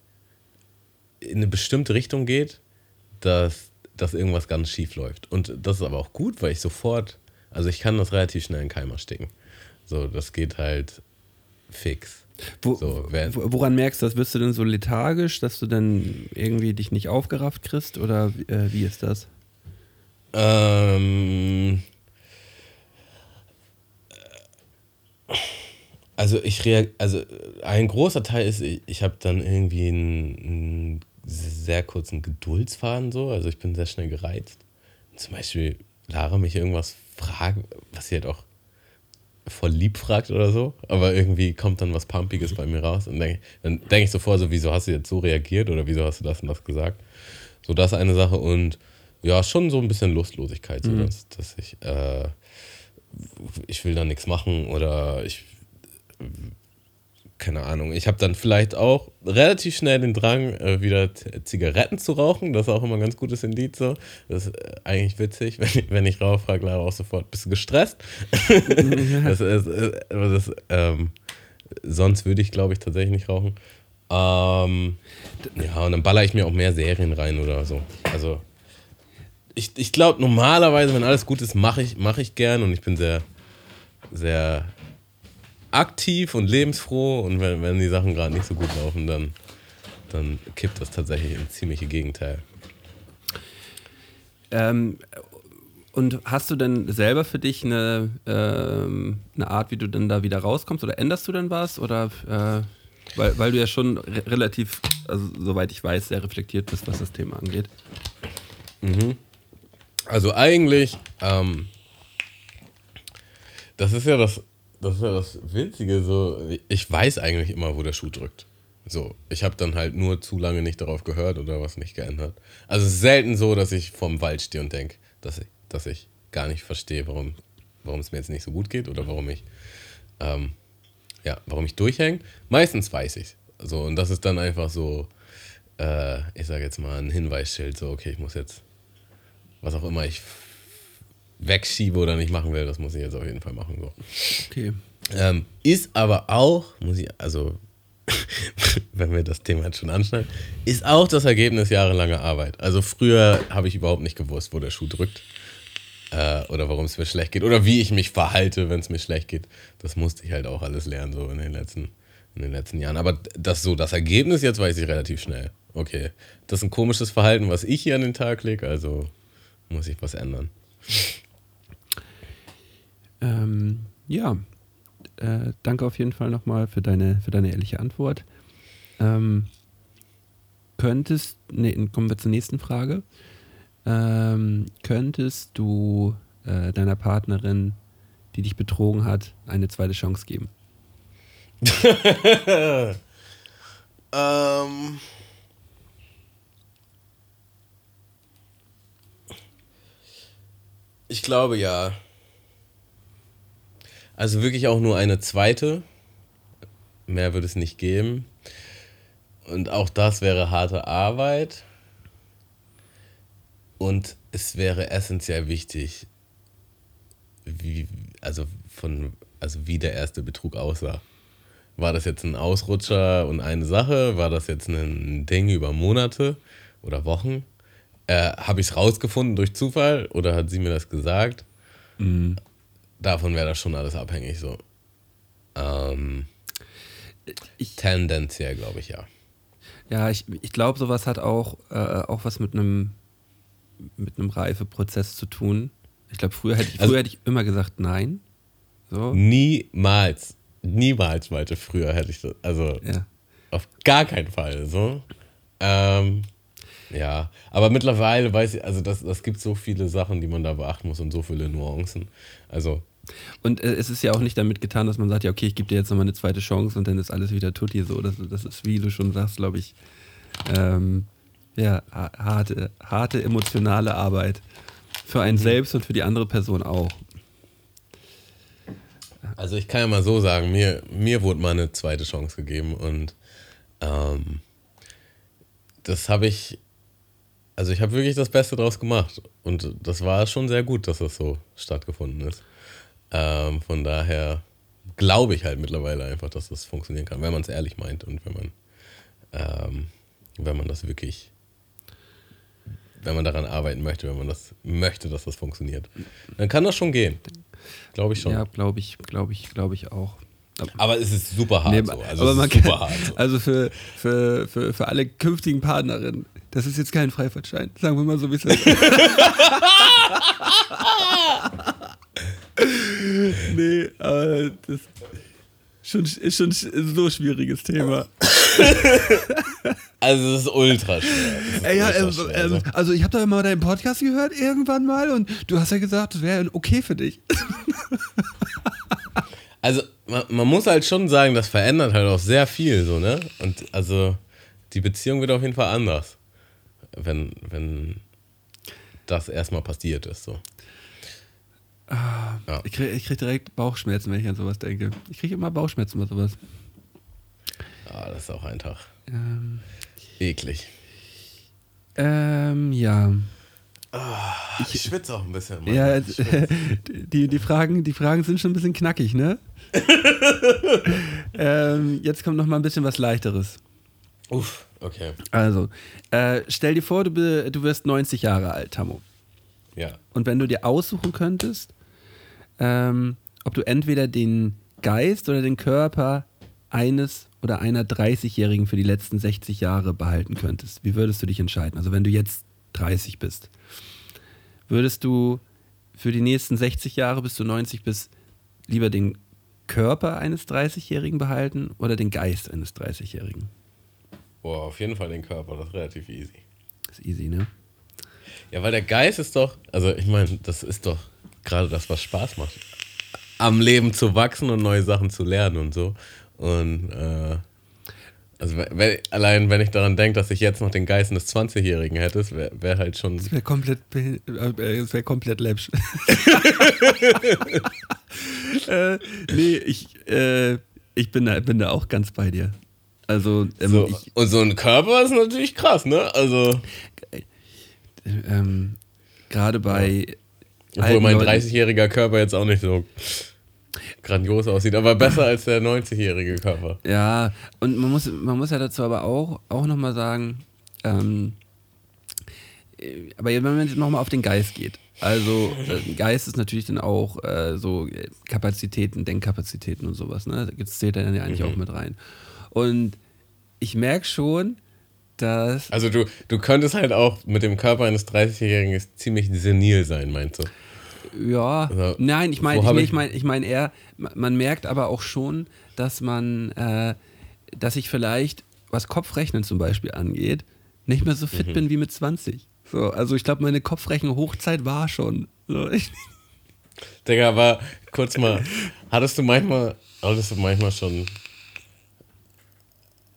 in eine bestimmte Richtung geht, dass, dass irgendwas ganz schief läuft. Und das ist aber auch gut, weil ich sofort, also ich kann das relativ schnell in Keim ersticken. So, das geht halt fix. Wo, So, woran merkst du das? Wirst du denn so lethargisch, dass du dann irgendwie dich nicht aufgerafft kriegst? Oder äh, wie ist das? Ähm, also ich reag also ein großer Teil ist, ich, ich habe dann irgendwie einen, einen sehr kurzen Geduldsfaden so, also ich bin sehr schnell gereizt. Zum Beispiel Lara mich irgendwas fragt, was sie halt auch voll lieb fragt oder so, aber irgendwie kommt dann was Pumpiges bei mir raus und denk, dann denke ich sofort so, wieso hast du jetzt so reagiert oder wieso hast du das und das gesagt? So, das ist eine Sache und ja, schon so ein bisschen Lustlosigkeit, so dass, dass ich, äh, ich will da nichts machen oder ich, keine Ahnung, ich habe dann vielleicht auch relativ schnell den Drang, äh, wieder Zigaretten zu rauchen. Das ist auch immer ein ganz gutes Indiz. So. Das ist äh, eigentlich witzig, [LAUGHS] wenn ich, wenn ich rauche, fragt Lara auch sofort, bist du gestresst? [LAUGHS] das ist, äh, das, ähm, sonst würde ich, glaube ich, tatsächlich nicht rauchen. Ähm, ja, und dann baller ich mir auch mehr Serien rein oder so. Also, ich, ich glaube, normalerweise, wenn alles gut ist, mache ich, mach ich gern und ich bin sehr, sehr aktiv und lebensfroh und wenn, wenn die Sachen gerade nicht so gut laufen, dann, dann kippt das tatsächlich ins ziemliche Gegenteil. Ähm, und hast du denn selber für dich eine, ähm, eine Art, wie du denn da wieder rauskommst oder änderst du denn was? Oder äh, weil, weil du ja schon re relativ, also soweit ich weiß, sehr reflektiert bist, was das Thema angeht. Also eigentlich, ähm, das ist ja das, das ist ja das Winzige, so, ich weiß eigentlich immer, wo der Schuh drückt. So, ich habe dann halt nur zu lange nicht darauf gehört oder was nicht geändert. Also selten so, dass ich vorm Wald stehe und denke, dass ich, dass ich gar nicht verstehe, warum, warum es mir jetzt nicht so gut geht oder warum ich, ähm, ja, warum ich durchhänge. Meistens weiß ich So, und das ist dann einfach so, äh, ich sage jetzt mal, ein Hinweisschild, so, okay, ich muss jetzt, was auch immer ich wegschiebe oder nicht machen will, das muss ich jetzt auf jeden Fall machen. So. Okay. Ähm, ist aber auch, muss ich, also, [LAUGHS] wenn wir das Thema jetzt schon anschneiden, ist auch das Ergebnis jahrelanger Arbeit. Also früher habe ich überhaupt nicht gewusst, wo der Schuh drückt. Äh, oder warum es mir schlecht geht. Oder wie ich mich verhalte, wenn es mir schlecht geht. Das musste ich halt auch alles lernen, so in den letzten, in den letzten Jahren. Aber das so, das Ergebnis jetzt weiß ich relativ schnell. Okay, das ist ein komisches Verhalten, was ich hier an den Tag lege, also muss ich was ändern. Ähm, ja, äh, danke auf jeden Fall nochmal für deine, für deine ehrliche Antwort. Ähm, könntest, nee, kommen wir zur nächsten Frage. Ähm, könntest du äh, deiner Partnerin, die dich betrogen hat, eine zweite Chance geben? [LAUGHS] Ähm. Ich glaube ja. Also wirklich auch nur eine zweite. Mehr würde es nicht geben. Und auch das wäre harte Arbeit. Und es wäre essentiell wichtig, wie, also von, also wie der erste Betrug aussah. War das jetzt ein Ausrutscher und eine Sache? War das jetzt ein Ding über Monate oder Wochen? Äh, Habe ich es rausgefunden durch Zufall oder hat sie mir das gesagt? Davon wäre das schon alles abhängig so. Ähm, Ich, tendenziell glaube ich ja. ja, ich, ich glaube, sowas hat auch, äh, auch was mit einem mit einem Reifeprozess zu tun. Ich glaube, früher hätte ich, Also- früher hätte ich immer gesagt nein. So, Niemals, niemals, Malte, früher hätte ich das, also ja. auf gar keinen Fall so. Ähm, ja, aber mittlerweile weiß ich, also das, das gibt so viele Sachen, die man da beachten muss und so viele Nuancen. Also, Und äh, es ist ja auch nicht damit getan, dass man sagt, ja, okay, ich gebe dir jetzt nochmal eine zweite Chance und dann ist alles wieder tutti so. Das, das ist, wie du schon sagst, glaube ich, ähm, ja, ha- harte, harte emotionale Arbeit. Für einen selbst und für die andere Person auch. also ich kann ja mal so sagen, mir, mir wurde mal eine zweite Chance gegeben und ähm, das habe ich, also ich habe wirklich das Beste draus gemacht und das war schon sehr gut, dass das so stattgefunden ist. Ähm, von daher glaube ich halt mittlerweile einfach, dass das funktionieren kann, wenn man es ehrlich meint und wenn man, ähm, wenn man das wirklich, wenn man daran arbeiten möchte, wenn man das möchte, dass das funktioniert, dann kann das schon gehen. Glaube ich schon. Ja, glaube ich, glaube ich, glaube ich auch. Aber es ist super hart Nee, so. Also aber man kann, hart so. also für, für, für, für alle künftigen Partnerinnen, das ist jetzt kein Freifahrtschein, sagen wir mal so, wie es ist. [LAUGHS] nee, aber das schon, ist schon so ein schwieriges Thema. Also es ist ultra schwer. Ist Ey, ja, ultra ähm, schwer, ähm, so. also ich habe da mal deinen Podcast gehört irgendwann mal und du hast ja gesagt, das wäre okay für dich. [LAUGHS] Also man, man muss halt schon sagen, das verändert halt auch sehr viel so, ne? Und also die Beziehung wird auf jeden Fall anders, wenn, wenn das erstmal passiert ist. So. Ich kriege ich krieg direkt Bauchschmerzen, wenn ich an sowas denke. Ich kriege immer Bauchschmerzen bei sowas. Ah, das ist auch ein Tag. Ähm, Eklig. ähm ja. Ich schwitze auch ein bisschen. Mann. Ja, Ich schwitze. [LAUGHS] die, die, Fragen, die Fragen sind schon ein bisschen knackig, ne? [LAUGHS] ähm, jetzt kommt noch mal ein bisschen was Leichteres. Uff, okay. Also, äh, stell dir vor, du, du wirst 90 Jahre alt, Tammo. Ja. Und wenn du dir aussuchen könntest, ähm, ob du entweder den Geist oder den Körper eines oder einer 30-Jährigen für die letzten 60 Jahre behalten könntest, wie würdest du dich entscheiden? Also wenn du jetzt 30 bist, würdest du für die nächsten 60 Jahre, bis du 90 bist, lieber den Körper eines 30-Jährigen behalten oder den Geist eines 30-Jährigen? Boah, auf jeden Fall den Körper, das ist relativ easy. Das ist easy, ne? Ja, weil der Geist ist doch, also ich meine, das ist doch gerade das, was Spaß macht. Am Leben zu wachsen und neue Sachen zu lernen und so. Und äh, also wenn, allein wenn ich daran denke, dass ich jetzt noch den Geist eines 20-Jährigen hätte, wäre wär halt schon. Das wäre komplett, äh, das wär komplett läppsch. [LAUGHS] [LAUGHS] äh, nee, ich, äh, ich bin, da, bin da auch ganz bei dir. Also, ähm, so, ich, und so ein Körper ist natürlich krass, ne? Also. ähm, gerade bei. Obwohl mein Leuten- 30-jähriger Körper jetzt auch nicht so grandios aussieht, aber besser als der 90-jährige Körper. Ja, und man muss, man muss ja dazu aber auch, auch nochmal sagen, ähm, äh, aber wenn man jetzt nochmal auf den Geist geht, also äh, Geist ist natürlich dann auch äh, so äh, Kapazitäten, Denkkapazitäten und sowas, ne? Das zählt dann ja eigentlich Mhm. auch mit rein. Und ich merke schon, dass Also du, du könntest halt auch mit dem Körper eines 30-Jährigen ziemlich senil sein, meinst du? Ja, Also, nein, ich meine, ich, nee, ich- meine, ich meine eher, ma- man merkt aber auch schon, dass man, äh, dass ich vielleicht, was Kopfrechnen zum Beispiel angeht, nicht mehr so Mhm. fit bin wie mit 20. So, also ich glaube, meine Kopfrechen-Hochzeit war schon. So, ich, Digga, aber kurz mal, hattest du manchmal, hattest du manchmal schon,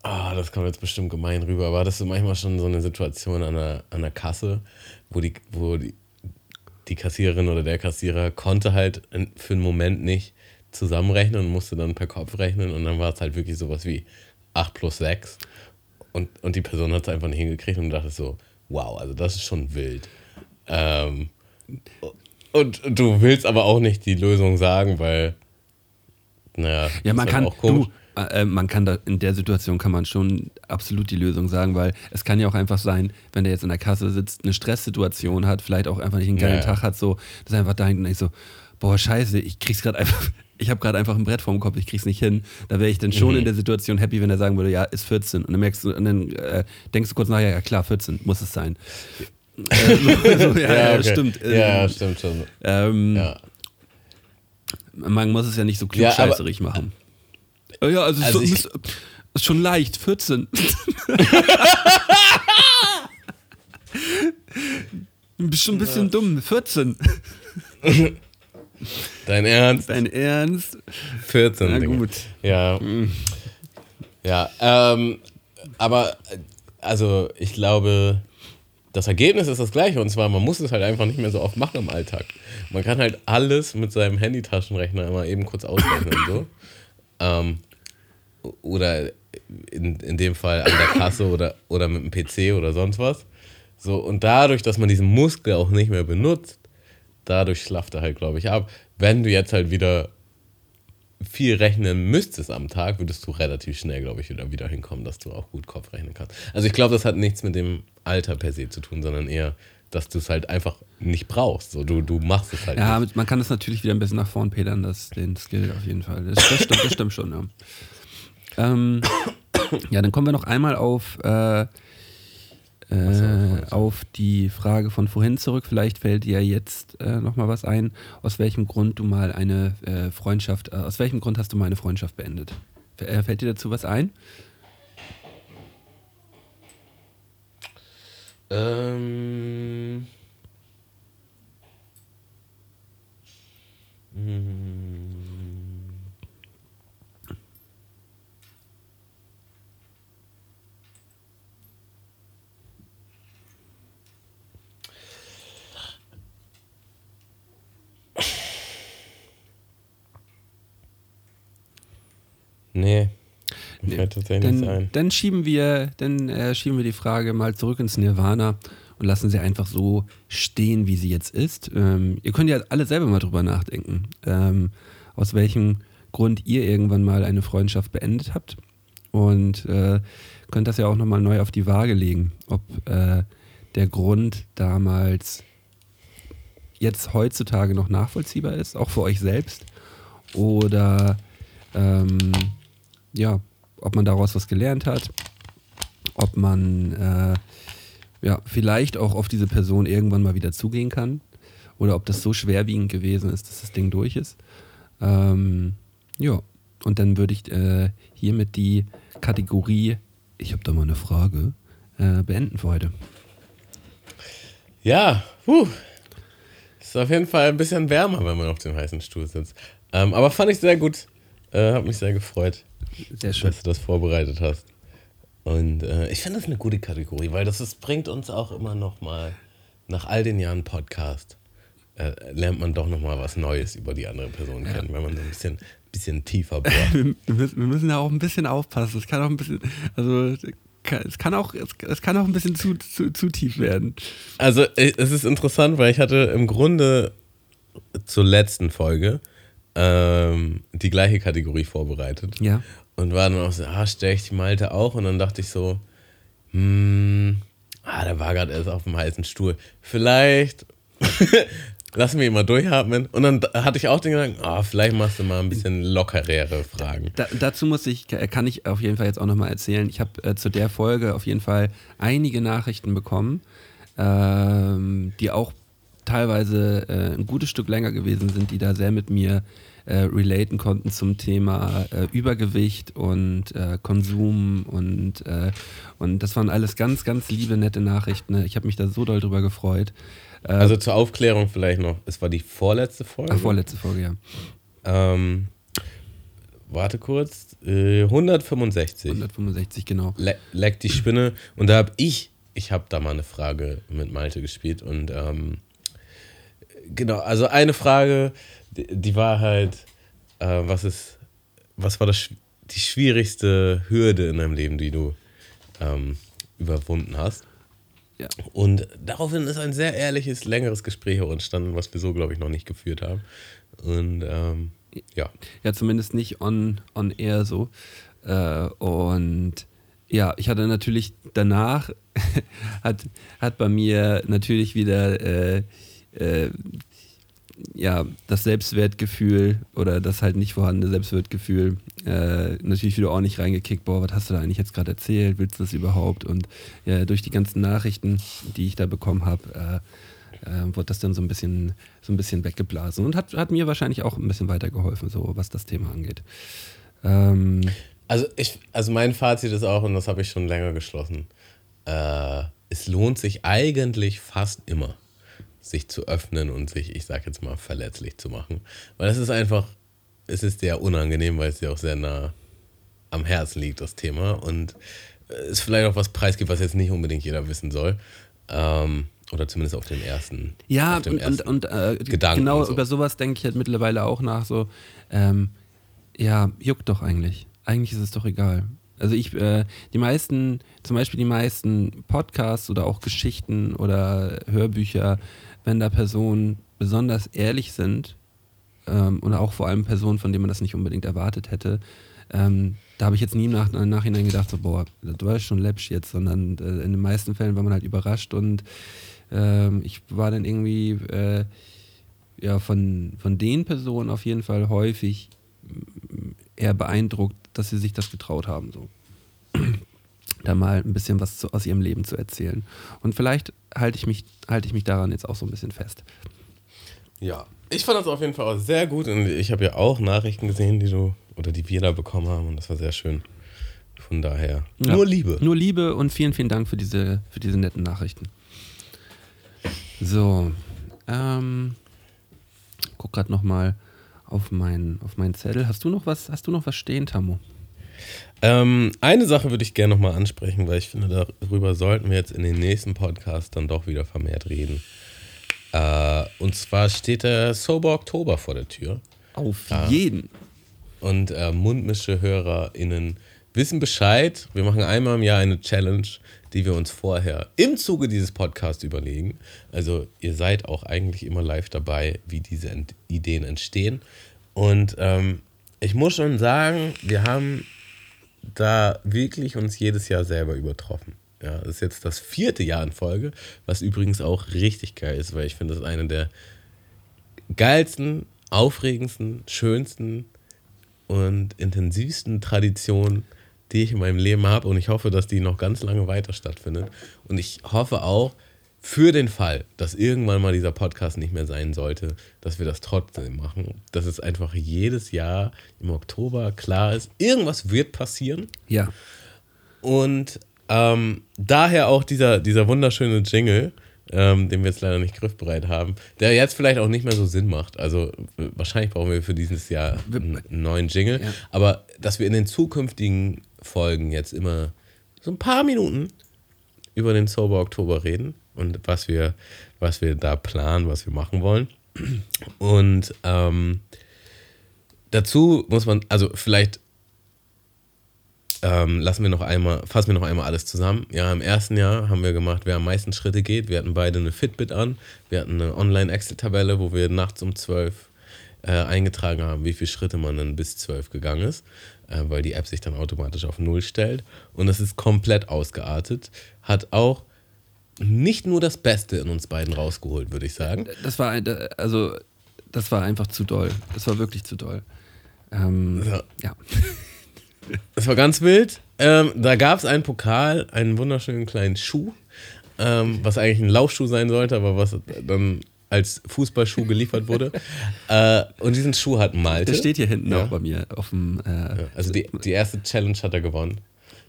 ah, das kommt jetzt bestimmt gemein rüber, aber hattest du manchmal schon so eine Situation an der, an der Kasse, wo die, wo die, die Kassiererin oder der Kassierer konnte halt für einen Moment nicht zusammenrechnen und musste dann per Kopf rechnen und dann war es halt wirklich sowas wie 8 plus 6 und, und die Person hat es einfach nicht hingekriegt und dachte so, wow, also das ist schon wild. Ähm, und du willst aber auch nicht die Lösung sagen, weil, naja, ja, man ist kann, halt auch komisch. du, äh, man kann da, in der Situation kann man schon absolut die Lösung sagen, weil es kann ja auch einfach sein, wenn der jetzt in der Kasse sitzt, eine Stresssituation hat, vielleicht auch einfach nicht einen geilen Ja. Tag hat, so, dass er einfach da und ich so, boah, scheiße, ich krieg's gerade einfach, [LAUGHS] ich habe gerade einfach ein Brett vorm Kopf, ich krieg's nicht hin. Da wäre ich dann Mhm. schon in der Situation happy, wenn er sagen würde, ja, ist 14. Und dann merkst du, und dann äh, denkst du kurz nachher, ja klar, 14, muss es sein. äh, so, [LAUGHS] so, [LAUGHS] ja, ja, okay. stimmt. Ja, Ähm, stimmt schon. ähm, Ja. Man muss es ja nicht so Ja, aber- klugscheißerig machen. Äh, Ja, also, Also so, ist, schon leicht, 14. [LAUGHS] Bist schon ein bisschen dumm, 14. Dein Ernst? Dein Ernst? 14. Na Digga. gut. Ja. Ja, ähm, aber also ich glaube, das Ergebnis ist das gleiche und zwar, man muss es halt einfach nicht mehr so oft machen im Alltag. Man kann halt alles mit seinem Handytaschenrechner immer eben kurz ausrechnen und so. Ähm, oder in, in dem Fall an der Kasse oder, oder mit dem PC oder sonst was. So, und dadurch, dass man diesen Muskel auch nicht mehr benutzt, dadurch schlafft er halt, glaube ich, ab. Wenn du jetzt halt wieder viel rechnen müsstest am Tag, würdest du relativ schnell, glaube ich, wieder, wieder hinkommen, dass du auch gut Kopf rechnen kannst. Also ich glaube, das hat nichts mit dem Alter per se zu tun, sondern eher, dass du es halt einfach nicht brauchst. So, du, du machst es halt Ja, nicht. man kann es natürlich wieder ein bisschen nach vorn pedern, das, den Skill auf jeden Fall. Das, das, stimmt, das stimmt schon, ja. Ähm, ja, dann kommen wir noch einmal auf, äh, äh, auf die Frage von vorhin zurück. Vielleicht fällt dir jetzt äh, nochmal was ein, aus welchem Grund du mal eine äh, Freundschaft, äh, aus welchem Grund hast du mal eine Freundschaft beendet? F- äh, Fällt dir dazu was ein? Ähm. Hm. Nee. Mir fällt tatsächlich Dann, ein. dann schieben wir, dann äh, schieben wir die Frage mal zurück ins Nirvana und lassen sie einfach so stehen, wie sie jetzt ist. Ähm, ihr könnt ja alle selber mal drüber nachdenken, ähm, aus welchem Grund ihr irgendwann mal eine Freundschaft beendet habt und äh, könnt das ja auch nochmal neu auf die Waage legen, ob äh, der Grund damals jetzt heutzutage noch nachvollziehbar ist, auch für euch selbst, oder ähm, ja, ob man daraus was gelernt hat, ob man äh, ja, vielleicht auch auf diese Person irgendwann mal wieder zugehen kann oder ob das so schwerwiegend gewesen ist, dass das Ding durch ist. Ähm, ja, und dann würde ich äh, hiermit die Kategorie, ich habe da mal eine Frage, äh, beenden für heute. Ja, puh. Ist auf jeden Fall ein bisschen wärmer, wenn man auf dem heißen Stuhl sitzt. Ähm, aber fand ich sehr gut. Äh, hat mich sehr gefreut, Sehr schön. dass du das vorbereitet hast. Und äh, ich finde das eine gute Kategorie, weil das ist, bringt uns auch immer noch mal nach all den Jahren Podcast äh, lernt man doch noch mal was Neues über die andere Person kennen, wenn man so ein bisschen, bisschen tiefer bohrt. [LAUGHS] Wir, wir müssen- da auch ein bisschen aufpassen. Es kann auch ein bisschen, also es kann auch, es, es kann auch ein bisschen zu, zu, zu tief werden. Also äh, es ist interessant, weil ich hatte im Grunde zur letzten Folge ähm, die gleiche Kategorie vorbereitet. Ja. Und war dann auch so, ah, stelle ich die Malte auch? Und dann dachte ich so, hm, ah, der war gerade erst auf dem heißen Stuhl. Vielleicht [LAUGHS] lassen wir ihn mal durchatmen. Und dann hatte ich auch den Gedanken, ah, vielleicht machst du mal ein bisschen lockerere Fragen. Da, dazu muss ich, kann ich auf jeden Fall jetzt auch nochmal erzählen. Ich habe äh, zu der Folge auf jeden Fall einige Nachrichten bekommen, ähm, die auch teilweise äh, ein gutes Stück länger gewesen sind, die da sehr mit mir äh, relaten konnten zum Thema äh, Übergewicht und äh, Konsum und, äh, und das waren alles ganz, ganz liebe, nette Nachrichten. Ich habe mich da so doll drüber gefreut. Äh, Also zur Aufklärung vielleicht noch, es war die vorletzte Folge. ach, vorletzte Folge, ja. Ähm, warte kurz, äh, 165. 165, genau. Le leckt die Spinne. Und da habe ich, ich habe da mal eine Frage mit Malte gespielt und ähm, genau, also eine Frage, die, war halt, äh, was ist, was war das, die schwierigste Hürde in deinem Leben, die du ähm, überwunden hast? Ja. Und daraufhin ist ein sehr ehrliches, längeres Gespräch auch entstanden, was wir so, glaube ich, noch nicht geführt haben. Und ähm, ja. Ja, zumindest nicht on, on air so. Äh, und ja, ich hatte natürlich danach, [LAUGHS] hat, hat bei mir natürlich wieder äh, äh, ja, das Selbstwertgefühl oder das halt nicht vorhandene Selbstwertgefühl äh, natürlich wieder ordentlich reingekickt. Boah, was hast du da eigentlich jetzt gerade erzählt? Willst du das überhaupt? Und ja, durch die ganzen Nachrichten, die ich da bekommen habe, äh, äh, wurde das dann so ein bisschen, so ein bisschen weggeblasen und hat, hat mir wahrscheinlich auch ein bisschen weitergeholfen, so was das Thema angeht. Ähm, Also, ich, also mein Fazit ist auch, und das habe ich schon länger geschlossen, äh, es lohnt sich eigentlich fast immer, sich zu öffnen und sich, ich sag jetzt mal, verletzlich zu machen. Weil es ist einfach, es ist sehr unangenehm, weil es dir auch sehr nah am Herzen liegt, das Thema. Und es vielleicht auch was preisgibt, was jetzt nicht unbedingt jeder wissen soll. Ähm, oder zumindest auf den ersten. Ja, auf und, und, ersten und äh, Gedanken genau so. über sowas denke ich halt mittlerweile auch nach. So, ähm, ja, juckt doch eigentlich. Eigentlich ist es doch egal. Also ich, äh, die meisten, zum Beispiel die meisten Podcasts oder auch Geschichten oder Hörbücher, wenn da Personen besonders ehrlich sind ähm, und auch vor allem Personen, von denen man das nicht unbedingt erwartet hätte, ähm, da habe ich jetzt nie im Nach Nachhinein gedacht, so, boah, das war schon läppsch jetzt, sondern äh, in den meisten Fällen war man halt überrascht und ähm, ich war dann irgendwie äh, ja, von, von den Personen auf jeden Fall häufig eher beeindruckt, dass sie sich das getraut haben, so. Da mal ein bisschen was zu, aus ihrem Leben zu erzählen. Und vielleicht halte ich, mich, halte ich mich daran jetzt auch so ein bisschen fest. Ja, ich fand das auf jeden Fall auch sehr gut und ich habe ja auch Nachrichten gesehen, die du oder die wir da bekommen haben und das war sehr schön. Von daher Ja. nur Liebe. Nur Liebe und vielen, vielen Dank für diese, für diese netten Nachrichten. So, ähm, guck gerade noch mal auf meinen auf meinen Zettel. Hast du noch was? Hast du noch was stehen, Tammo? Ähm, eine Sache würde ich gerne nochmal ansprechen, weil ich finde, darüber sollten wir jetzt in den nächsten Podcasts dann doch wieder vermehrt reden. Äh, und zwar steht der Sober Oktober vor der Tür. Auf Ja. jeden. Und äh, Mundmische-HörerInnen wissen Bescheid. Wir machen einmal im Jahr eine Challenge, die wir uns vorher im Zuge dieses Podcasts überlegen. Also ihr seid auch eigentlich immer live dabei, wie diese Ideen entstehen. Und ähm, ich muss schon sagen, wir haben da wirklich uns jedes Jahr selber übertroffen. Ja, das ist jetzt das vierte Jahr in Folge, was übrigens auch richtig geil ist, weil ich finde, das ist eine der geilsten, aufregendsten, schönsten und intensivsten Tradition, die ich in meinem Leben habe. Und ich hoffe, dass die noch ganz lange weiter stattfindet. Und ich hoffe auch, für den Fall, dass irgendwann mal dieser Podcast nicht mehr sein sollte, dass wir das trotzdem machen. Dass es einfach jedes Jahr im Oktober klar ist, irgendwas wird passieren. Ja. Und ähm, daher auch dieser, dieser wunderschöne Jingle, ähm, den wir jetzt leider nicht griffbereit haben, der jetzt vielleicht auch nicht mehr so Sinn macht. Also wahrscheinlich brauchen wir für dieses Jahr einen, einen neuen Jingle. Ja. Aber dass wir in den zukünftigen Folgen jetzt immer so ein paar Minuten über den Sober Oktober reden und was wir, was wir da planen, was wir machen wollen. Und ähm, dazu muss man, also vielleicht ähm, lassen wir noch einmal, fassen wir noch einmal alles zusammen. Ja, im ersten Jahr haben wir gemacht, wer am meisten Schritte geht. Wir hatten beide eine Fitbit an. Wir hatten eine Online-Excel-Tabelle, wo wir nachts um 12 äh, eingetragen haben, wie viele Schritte man dann bis 12 gegangen ist, äh, weil die App sich dann automatisch auf Null stellt. Und das ist komplett ausgeartet. Hat auch nicht nur das Beste in uns beiden rausgeholt, würde ich sagen. Das war, also, das war einfach zu doll. Das war wirklich zu doll. Ähm, Ja. ja. [LAUGHS] Es war ganz wild. Ähm, da gab es einen Pokal, einen wunderschönen kleinen Schuh, ähm, was eigentlich ein Laufschuh sein sollte, aber was dann als Fußballschuh geliefert wurde. [LAUGHS] äh, und diesen Schuh hat Malte. Der steht hier hinten Ja. auch bei mir auf dem. Äh, Also die, die erste Challenge hat er gewonnen.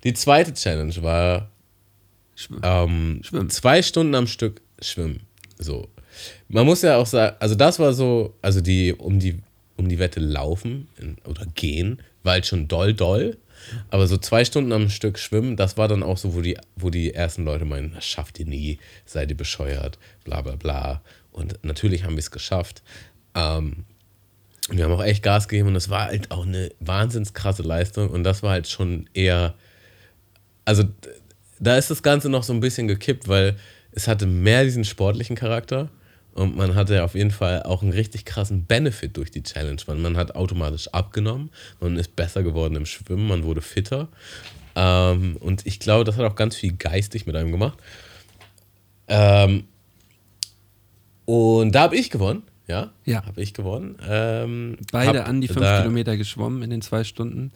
Die zweite Challenge war Schw- ähm, Schwimmen. zwei Stunden am Stück schwimmen. So. Man muss ja auch sagen, also das war so, also die um die um die Wette laufen in, oder gehen, war halt schon doll doll. Aber so zwei Stunden am Stück schwimmen, das war dann auch so, wo die, wo die ersten Leute meinen, das schafft ihr nie, seid ihr bescheuert, bla bla bla. Und natürlich haben wir es geschafft. Ähm, wir haben auch echt Gas gegeben und es war halt auch eine wahnsinns krasse Leistung und das war halt schon eher, also da ist das Ganze noch so ein bisschen gekippt, weil es hatte mehr diesen sportlichen Charakter und man hatte auf jeden Fall auch einen richtig krassen Benefit durch die Challenge, weil man hat automatisch abgenommen, man ist besser geworden im Schwimmen, man wurde fitter ähm, und ich glaube, das hat auch ganz viel geistig mit einem gemacht. Ähm, und da habe ich gewonnen, ja, Ja. habe ich gewonnen. Ähm, beide an die fünf da- Kilometer geschwommen in den zwei Stunden.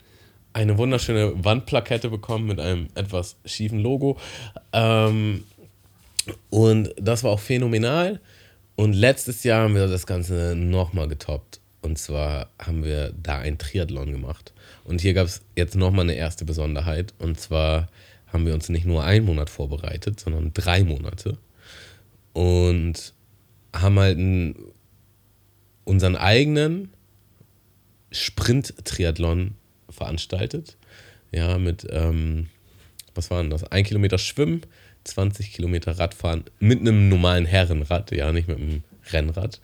Eine wunderschöne Wandplakette bekommen mit einem etwas schiefen Logo. Ähm, und das war auch phänomenal. Und letztes Jahr haben wir das Ganze nochmal getoppt. Und zwar haben wir da ein Triathlon gemacht. Und hier gab es jetzt nochmal eine erste Besonderheit. Und zwar haben wir uns nicht nur einen Monat vorbereitet, sondern drei Monate. Und haben halt einen, unseren eigenen Sprint-Triathlon veranstaltet. Ja, mit, ähm, was waren das? Ein Kilometer Schwimmen, 20 Kilometer Radfahren mit einem normalen Herrenrad, ja, nicht mit einem Rennrad.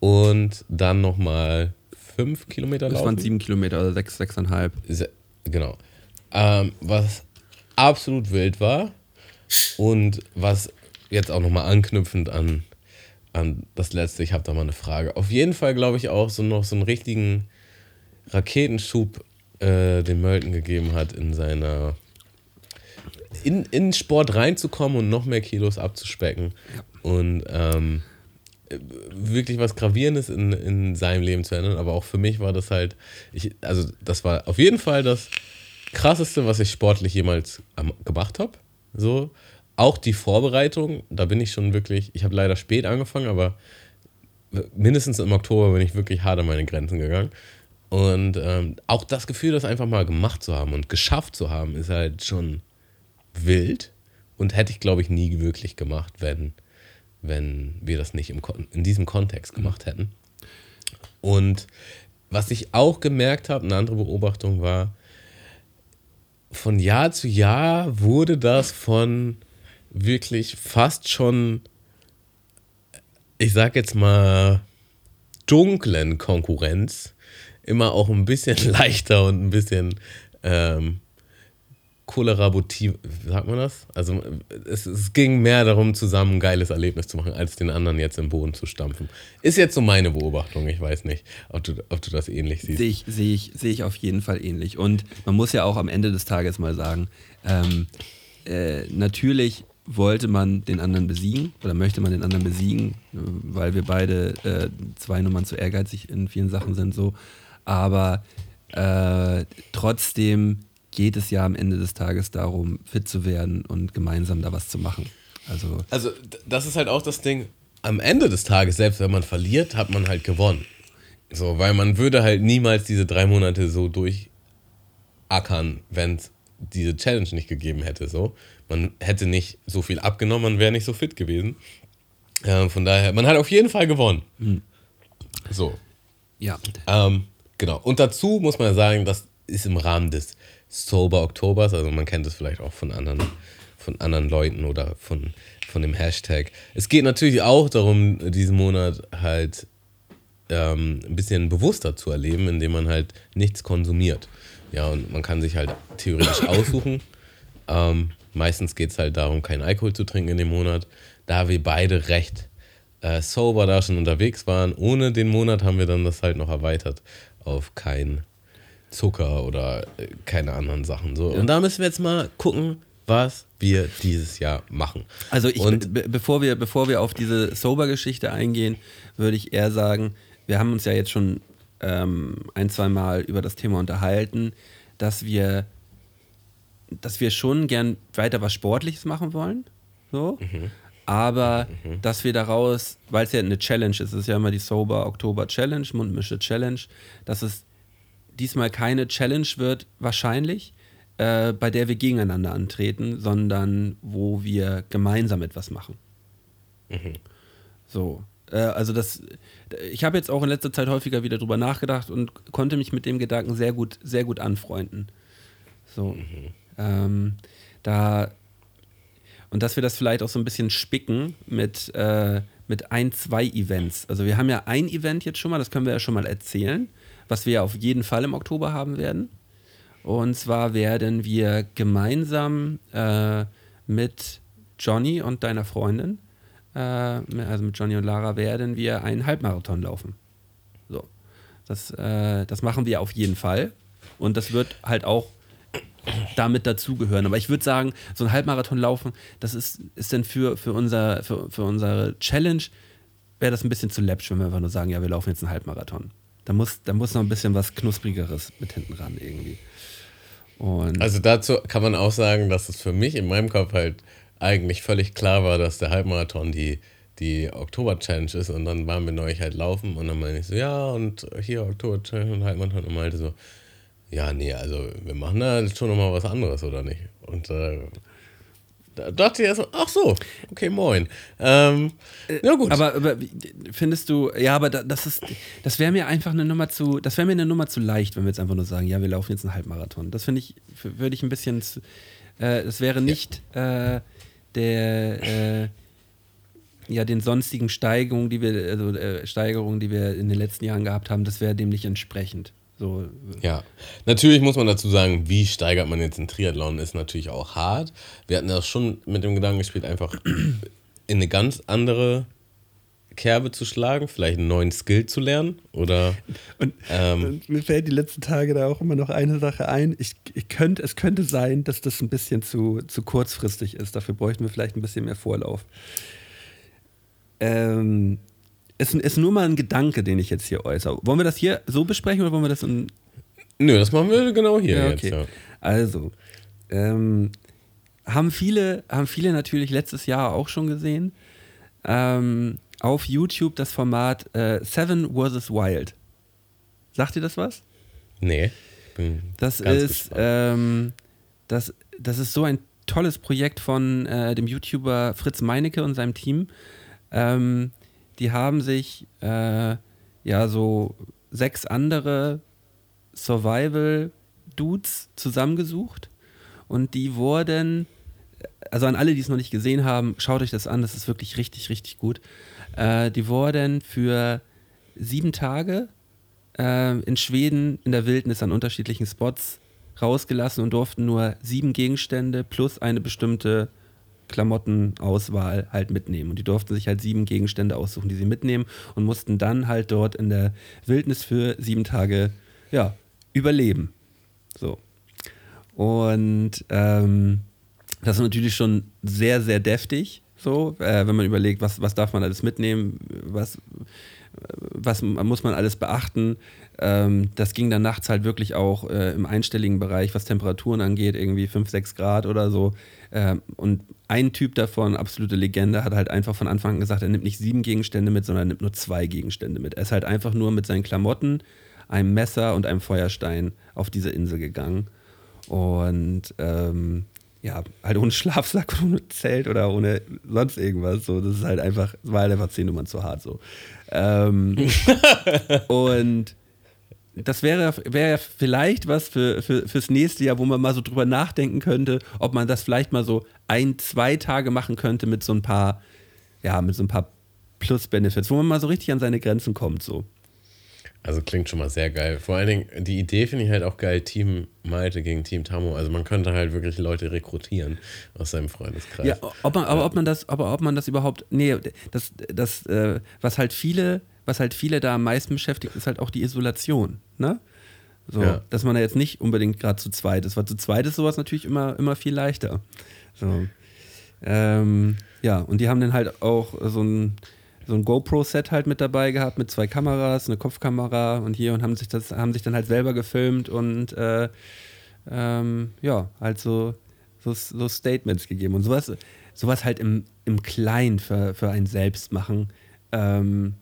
Und dann nochmal fünf Kilometer Das laufen. waren sieben Kilometer oder sechs, sechseinhalb. Se- Genau. Ähm, was absolut wild war und was jetzt auch nochmal anknüpfend an, an das letzte, ich habe da mal eine Frage. Auf jeden Fall glaube ich auch so noch so einen richtigen Raketenschub äh, den Mölten gegeben hat in seiner in, in Sport reinzukommen und noch mehr Kilos abzuspecken und ähm, wirklich was Gravierendes in, in seinem Leben zu ändern. Aber auch für mich war das halt, ich, also das war auf jeden Fall das krasseste, was ich sportlich jemals gemacht habe. So, auch die Vorbereitung, da bin ich schon wirklich, ich habe leider spät angefangen, aber mindestens im Oktober bin ich wirklich hart an meine Grenzen gegangen. Und ähm, auch das Gefühl, das einfach mal gemacht zu haben und geschafft zu haben, ist halt schon wild und hätte ich, glaube ich, nie wirklich gemacht, wenn, wenn wir das nicht im, in diesem Kontext gemacht hätten. Und was ich auch gemerkt habe, eine andere Beobachtung war, von Jahr zu Jahr wurde das von wirklich fast schon, ich sag jetzt mal, dunklen Konkurrenz immer auch ein bisschen [LAUGHS] leichter und ein bisschen ähm, kollaborativ, sagt man das? Also es, es ging mehr darum, zusammen ein geiles Erlebnis zu machen, als den anderen jetzt im Boden zu stampfen. Ist jetzt so meine Beobachtung, ich weiß nicht, ob du, ob du das ähnlich siehst. Sehe ich, sehe, ich, sehe ich auf jeden Fall ähnlich. Und man muss ja auch am Ende des Tages mal sagen, ähm, äh, natürlich wollte man den anderen besiegen oder möchte man den anderen besiegen, äh, weil wir beide äh, zwei Nummern zu ehrgeizig in vielen Sachen sind so. Aber Äh, trotzdem geht es ja am Ende des Tages darum, fit zu werden und gemeinsam da was zu machen. Also, Also, das ist halt auch das Ding. Am Ende des Tages, selbst wenn man verliert, hat man halt gewonnen. So, weil man würde halt niemals diese drei Monate so durchackern, wenn es diese Challenge nicht gegeben hätte. So, man hätte nicht so viel abgenommen, man wäre nicht so fit gewesen. Äh, von daher, man hat auf jeden Fall gewonnen. So, ja. ähm, genau. Und dazu muss man sagen, das ist im Rahmen des Sober Oktobers, also man kennt es vielleicht auch von anderen, von anderen Leuten oder von, von dem Hashtag. Es geht natürlich auch darum, diesen Monat halt ähm, ein bisschen bewusster zu erleben, indem man halt nichts konsumiert. Ja, und man kann sich halt theoretisch [COUGHS] aussuchen. Ähm, meistens geht es halt darum, keinen Alkohol zu trinken in dem Monat. Da wir beide recht äh, sober da schon unterwegs waren, ohne den Monat haben wir dann das halt noch erweitert auf kein Zucker oder äh, keine anderen Sachen. So. Und da müssen wir jetzt mal gucken, was wir dieses Jahr machen. Also ich, Und- be bevor, wir, bevor wir auf diese Sober-Geschichte eingehen, würde ich eher sagen, wir haben uns ja jetzt schon ähm, ein, zwei Mal über das Thema unterhalten, dass wir, dass wir schon gern weiter was Sportliches machen wollen. So. Aber dass wir daraus, weil es ja eine Challenge ist, es ist ja immer die Sober Oktober Challenge, Mundmische Challenge, dass es diesmal keine Challenge wird, wahrscheinlich, äh, bei der wir gegeneinander antreten, sondern wo wir gemeinsam etwas machen. So. Äh, also das, ich habe jetzt auch in letzter Zeit häufiger wieder drüber nachgedacht und konnte mich mit dem Gedanken sehr gut, sehr gut anfreunden. So. Ähm, da und dass wir das vielleicht auch so ein bisschen spicken mit, äh, mit ein, zwei Events. Also wir haben ja ein Event jetzt schon mal, das können wir ja schon mal erzählen, was wir ja auf jeden Fall im Oktober haben werden. Und zwar werden wir gemeinsam äh, mit Johnny und deiner Freundin, äh, also mit Johnny und Lara, werden wir einen Halbmarathon laufen. So. Das, äh, das machen wir auf jeden Fall. Und das wird halt auch damit dazugehören. Aber ich würde sagen, so ein Halbmarathon laufen, das ist, ist dann für, für, unser, für, für unsere Challenge, wäre das ein bisschen zu läppsch, wenn wir einfach nur sagen, ja, wir laufen jetzt einen Halbmarathon. Da muss, da muss noch ein bisschen was Knusprigeres mit hinten ran irgendwie. Und Also dazu kann man auch sagen, dass es für mich in meinem Kopf halt eigentlich völlig klar war, dass der Halbmarathon die, die Oktober-Challenge ist und dann waren wir neulich halt laufen und dann meine ich so, ja und hier Oktober-Challenge und Halbmarathon und meinte so, ja nee, also wir machen da schon nochmal was anderes, oder nicht? Und äh, da dachte ich erst ach so, okay, moin. Ähm, ja gut. Aber, aber findest du, ja, aber da, das ist, das wäre mir einfach eine Nummer zu, das wäre mir eine Nummer zu leicht, wenn wir jetzt einfach nur sagen, ja, wir laufen jetzt einen Halbmarathon. Das finde ich, würde ich ein bisschen, äh, das wäre nicht äh, der, äh, ja, den sonstigen Steigerungen, die wir, also äh, Steigerungen, die wir in den letzten Jahren gehabt haben, das wäre dem nicht entsprechend. So, Ja, natürlich muss man dazu sagen, wie steigert man jetzt einen Triathlon, ist natürlich auch hart. Wir hatten ja schon mit dem Gedanken gespielt, einfach [CLEARS THROAT] in eine ganz andere Kerbe zu schlagen, vielleicht einen neuen Skill zu lernen oder Und, Ähm. und mir fällt die letzten Tage da auch immer noch eine Sache ein. Ich, ich könnte, es könnte sein, dass das ein bisschen zu, zu kurzfristig ist. Dafür bräuchten wir vielleicht ein bisschen mehr Vorlauf. Ähm, es ist nur mal ein Gedanke, den ich jetzt hier äußere. Wollen wir das hier so besprechen oder wollen wir das in, Nö, das machen wir genau hier ja, jetzt. okay. Ja. Also, ähm, haben, viele, haben viele natürlich letztes Jahr auch schon gesehen. Ähm, auf YouTube das Format äh, Seven vs. Wild. Sagt ihr das was? Nee, Das ist, ähm, das, das ist so ein tolles Projekt von äh, dem YouTuber Fritz Meinecke und seinem Team. Ähm, die haben sich äh, ja so sechs andere Survival-Dudes zusammengesucht und die wurden, also an alle, die es noch nicht gesehen haben, schaut euch das an, das ist wirklich richtig, richtig gut. Äh, die wurden für sieben Tage äh, in Schweden in der Wildnis an unterschiedlichen Spots rausgelassen und durften nur sieben Gegenstände plus eine bestimmte Klamottenauswahl halt mitnehmen. Und die durften sich halt sieben Gegenstände aussuchen, die sie mitnehmen und mussten dann halt dort in der Wildnis für sieben Tage ja, überleben. So. Und ähm, das ist natürlich schon sehr, sehr deftig, so, äh, wenn man überlegt, was, was darf man alles mitnehmen, was, was muss man alles beachten. Ähm, das ging dann nachts halt wirklich auch äh, im einstelligen Bereich, was Temperaturen angeht, irgendwie 5, 6 Grad oder so. Ähm, und ein Typ davon, absolute Legende, hat halt einfach von Anfang an gesagt, er nimmt nicht sieben Gegenstände mit, sondern er nimmt nur zwei Gegenstände mit. Er ist halt einfach nur mit seinen Klamotten, einem Messer und einem Feuerstein auf diese Insel gegangen. Und ähm, ja, halt ohne Schlafsack, [LAUGHS] ohne Zelt oder ohne sonst irgendwas. So, das ist halt einfach, war halt einfach zehn Nummern zu hart so. Ähm, [LAUGHS] und das wäre, wäre vielleicht was für, für, fürs nächste Jahr, wo man mal so drüber nachdenken könnte, ob man das vielleicht mal so ein, zwei Tage machen könnte mit so ein paar, ja, mit so ein paar Plus-Benefits, wo man mal so richtig an seine Grenzen kommt, so. Also klingt schon mal sehr geil. Vor allen Dingen, die Idee finde ich halt auch geil, Team Malte gegen Team Tammo. Also man könnte halt wirklich Leute rekrutieren aus seinem Freundeskreis. Ja, ob man, aber ob man das, aber ob man das überhaupt, nee, das, das, äh, was halt viele, was halt viele da am meisten beschäftigt, ist halt auch die Isolation, ne? So, ja. dass man da jetzt nicht unbedingt gerade zu zweit ist, weil zu zweit ist sowas natürlich immer, immer viel leichter. So. Ähm, ja, und die haben dann halt auch so ein, so ein GoPro-Set halt mit dabei gehabt, mit zwei Kameras, eine Kopfkamera und hier und haben sich das, haben sich dann halt selber gefilmt und äh, ähm, ja, halt so, so, so, Statements gegeben. Und sowas, sowas halt im, im Kleinen für, für einen selbst machen. Ähm,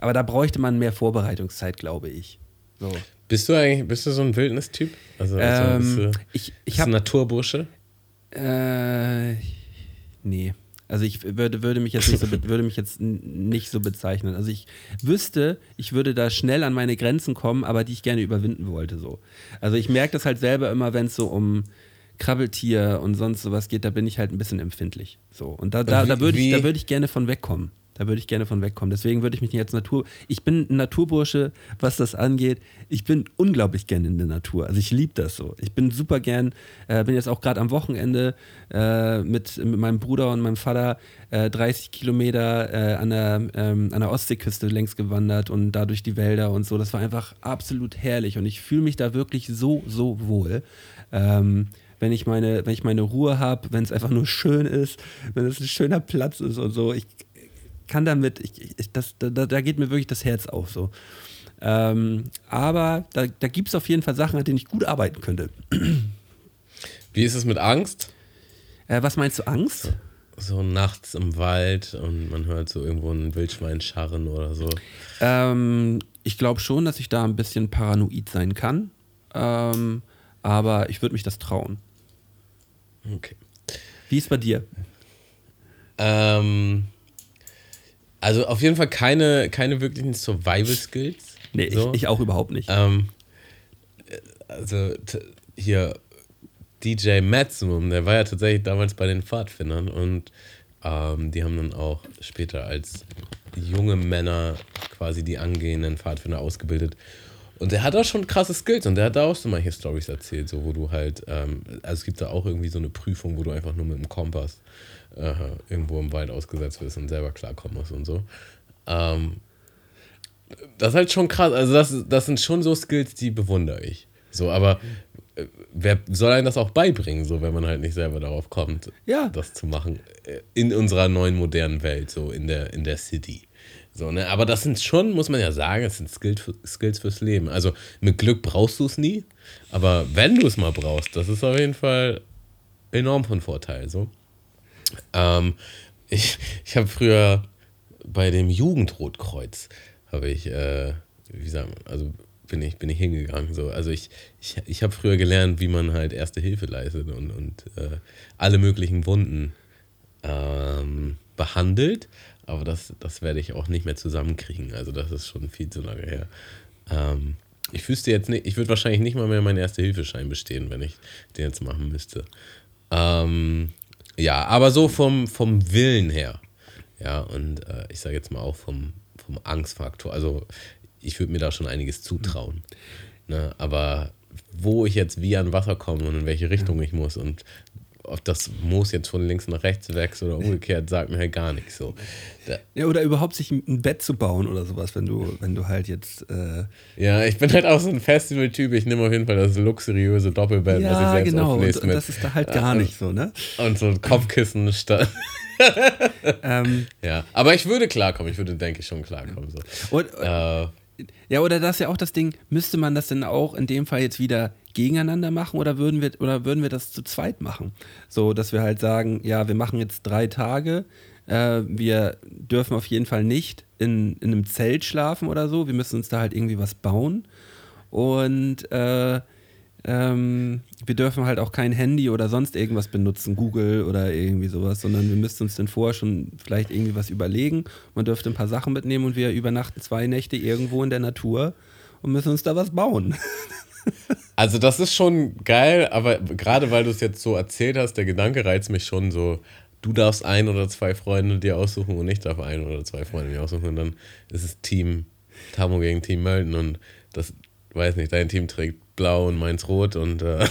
aber da bräuchte man mehr Vorbereitungszeit, glaube ich. So. Bist du eigentlich, bist du so ein Wildnis-Typ? Also, also ähm, du, ich, ich bist du Naturbursche? Äh, nee. Also ich würde, würde, mich jetzt nicht so, würde mich jetzt nicht so bezeichnen. Also ich wüsste, ich würde da schnell an meine Grenzen kommen, aber die ich gerne überwinden wollte. So. Also ich merke das halt selber immer, wenn es so um Krabbeltier und sonst sowas geht, da bin ich halt ein bisschen empfindlich. So. Und da, da, da würde ich, würd ich gerne von wegkommen. Da würde ich gerne von wegkommen. Deswegen würde ich mich als Natur. Ich bin ein Naturbursche, was das angeht. Ich bin unglaublich gerne in der Natur. Also ich liebe das so. Ich bin super gern, äh, bin jetzt auch gerade am Wochenende äh, mit, mit meinem Bruder und meinem Vater äh, 30 Kilometer äh, an, der, ähm, an der Ostseeküste längs gewandert und dadurch die Wälder und so. Das war einfach absolut herrlich und ich fühle mich da wirklich so, so wohl. Ähm, wenn ich meine, wenn ich meine Ruhe habe, wenn es einfach nur schön ist, wenn es ein schöner Platz ist und so. Ich, kann damit, ich, ich, das, da, da geht mir wirklich das Herz auf so. Ähm, aber da, da gibt es auf jeden Fall Sachen, an denen ich gut arbeiten könnte. Wie ist es mit Angst? Äh, was meinst du, Angst? So, nachts im Wald und man hört so irgendwo ein Wildschwein scharren oder so. Ähm, ich glaube schon, dass ich da ein bisschen paranoid sein kann. Ähm, aber ich würde mich das trauen. Okay. Wie ist es bei dir? Ähm, also auf jeden Fall keine, keine wirklichen Survival-Skills. Nee, so. ich, ich, auch überhaupt nicht. Ähm, also hier DJ Maximum, der war ja tatsächlich damals bei den Pfadfindern und ähm, die haben dann auch später als junge Männer quasi die angehenden Pfadfinder ausgebildet. Und der hat auch schon krasse Skills und der hat da auch so manche Stories erzählt, so wo du halt, ähm, also es gibt da auch irgendwie so eine Prüfung, wo du einfach nur mit dem Kompass äh, irgendwo im Wald ausgesetzt bist und selber klarkommen musst und so. Ähm, das ist halt schon krass. Also, das, das sind schon so Skills, die bewundere ich. So, aber äh, wer soll einem das auch beibringen, so wenn man halt nicht selber darauf kommt, ja. das zu machen? Äh, in unserer neuen modernen Welt, so in der, in der City. So, ne? Aber das sind schon, muss man ja sagen, das sind Skills, Skills fürs Leben. Also mit Glück brauchst du es nie, aber wenn du es mal brauchst, das ist auf jeden Fall enorm von Vorteil. So. Ähm, ich ich habe früher bei dem Jugendrotkreuz habe ich, äh, wie sagen, also bin ich, bin ich hingegangen. So. Also ich, ich, ich habe früher gelernt, wie man halt Erste Hilfe leistet und, und äh, alle möglichen Wunden ähm, behandelt. Aber das, das werde ich auch nicht mehr zusammenkriegen. Also das ist schon viel zu lange her. Ähm, ich wüsste jetzt nicht, ich würde wahrscheinlich nicht mal mehr meinen Erste-Hilfe-Schein bestehen, wenn ich den jetzt machen müsste. Ähm, ja, aber so vom, vom Willen her. Ja, und äh, ich sage jetzt mal auch vom, vom Angstfaktor. Also ich würde mir da schon einiges zutrauen. Ne? Aber wo ich jetzt wie an Wasser komme und in welche Richtung ich muss und ob das Moos jetzt von links nach rechts wächst oder umgekehrt, sagt mir halt gar nichts so. Da, Ja, oder überhaupt sich ein Bett zu bauen oder sowas, wenn du, wenn du halt jetzt. Äh, ja, ich bin halt auch so ein Festival-Typ. Ich nehme auf jeden Fall das luxuriöse Doppelbett, was ich ja, selbst genau. auflese Und mit. das ist da halt gar nicht so, ne? und so ein Kopfkissen statt. [LAUGHS] Ähm, ja, aber ich würde klarkommen. Ich würde, denke ich, schon klarkommen. So. und, Äh, Ja, oder das ist ja auch das Ding, müsste man das denn auch in dem Fall jetzt wieder gegeneinander machen oder würden wir, oder würden wir das zu zweit machen? So, dass wir halt sagen, ja, wir machen jetzt drei Tage, äh, wir dürfen auf jeden Fall nicht in, in einem Zelt schlafen oder so, wir müssen uns da halt irgendwie was bauen und äh, ähm, wir dürfen halt auch kein Handy oder sonst irgendwas benutzen, Google oder irgendwie sowas, sondern wir müssten uns dann vorher schon vielleicht irgendwie was überlegen. Man dürfte ein paar Sachen mitnehmen und wir übernachten zwei Nächte irgendwo in der Natur und müssen uns da was bauen. [LAUGHS] Also das ist schon geil, aber gerade weil du es jetzt so erzählt hast, der Gedanke reizt mich schon so, du darfst ein oder zwei Freunde dir aussuchen und ich darf ein oder zwei Freunde mir aussuchen und dann ist es Team Tamo gegen Team Melton und das, weiß nicht, dein Team trägt blau und meins rot und äh,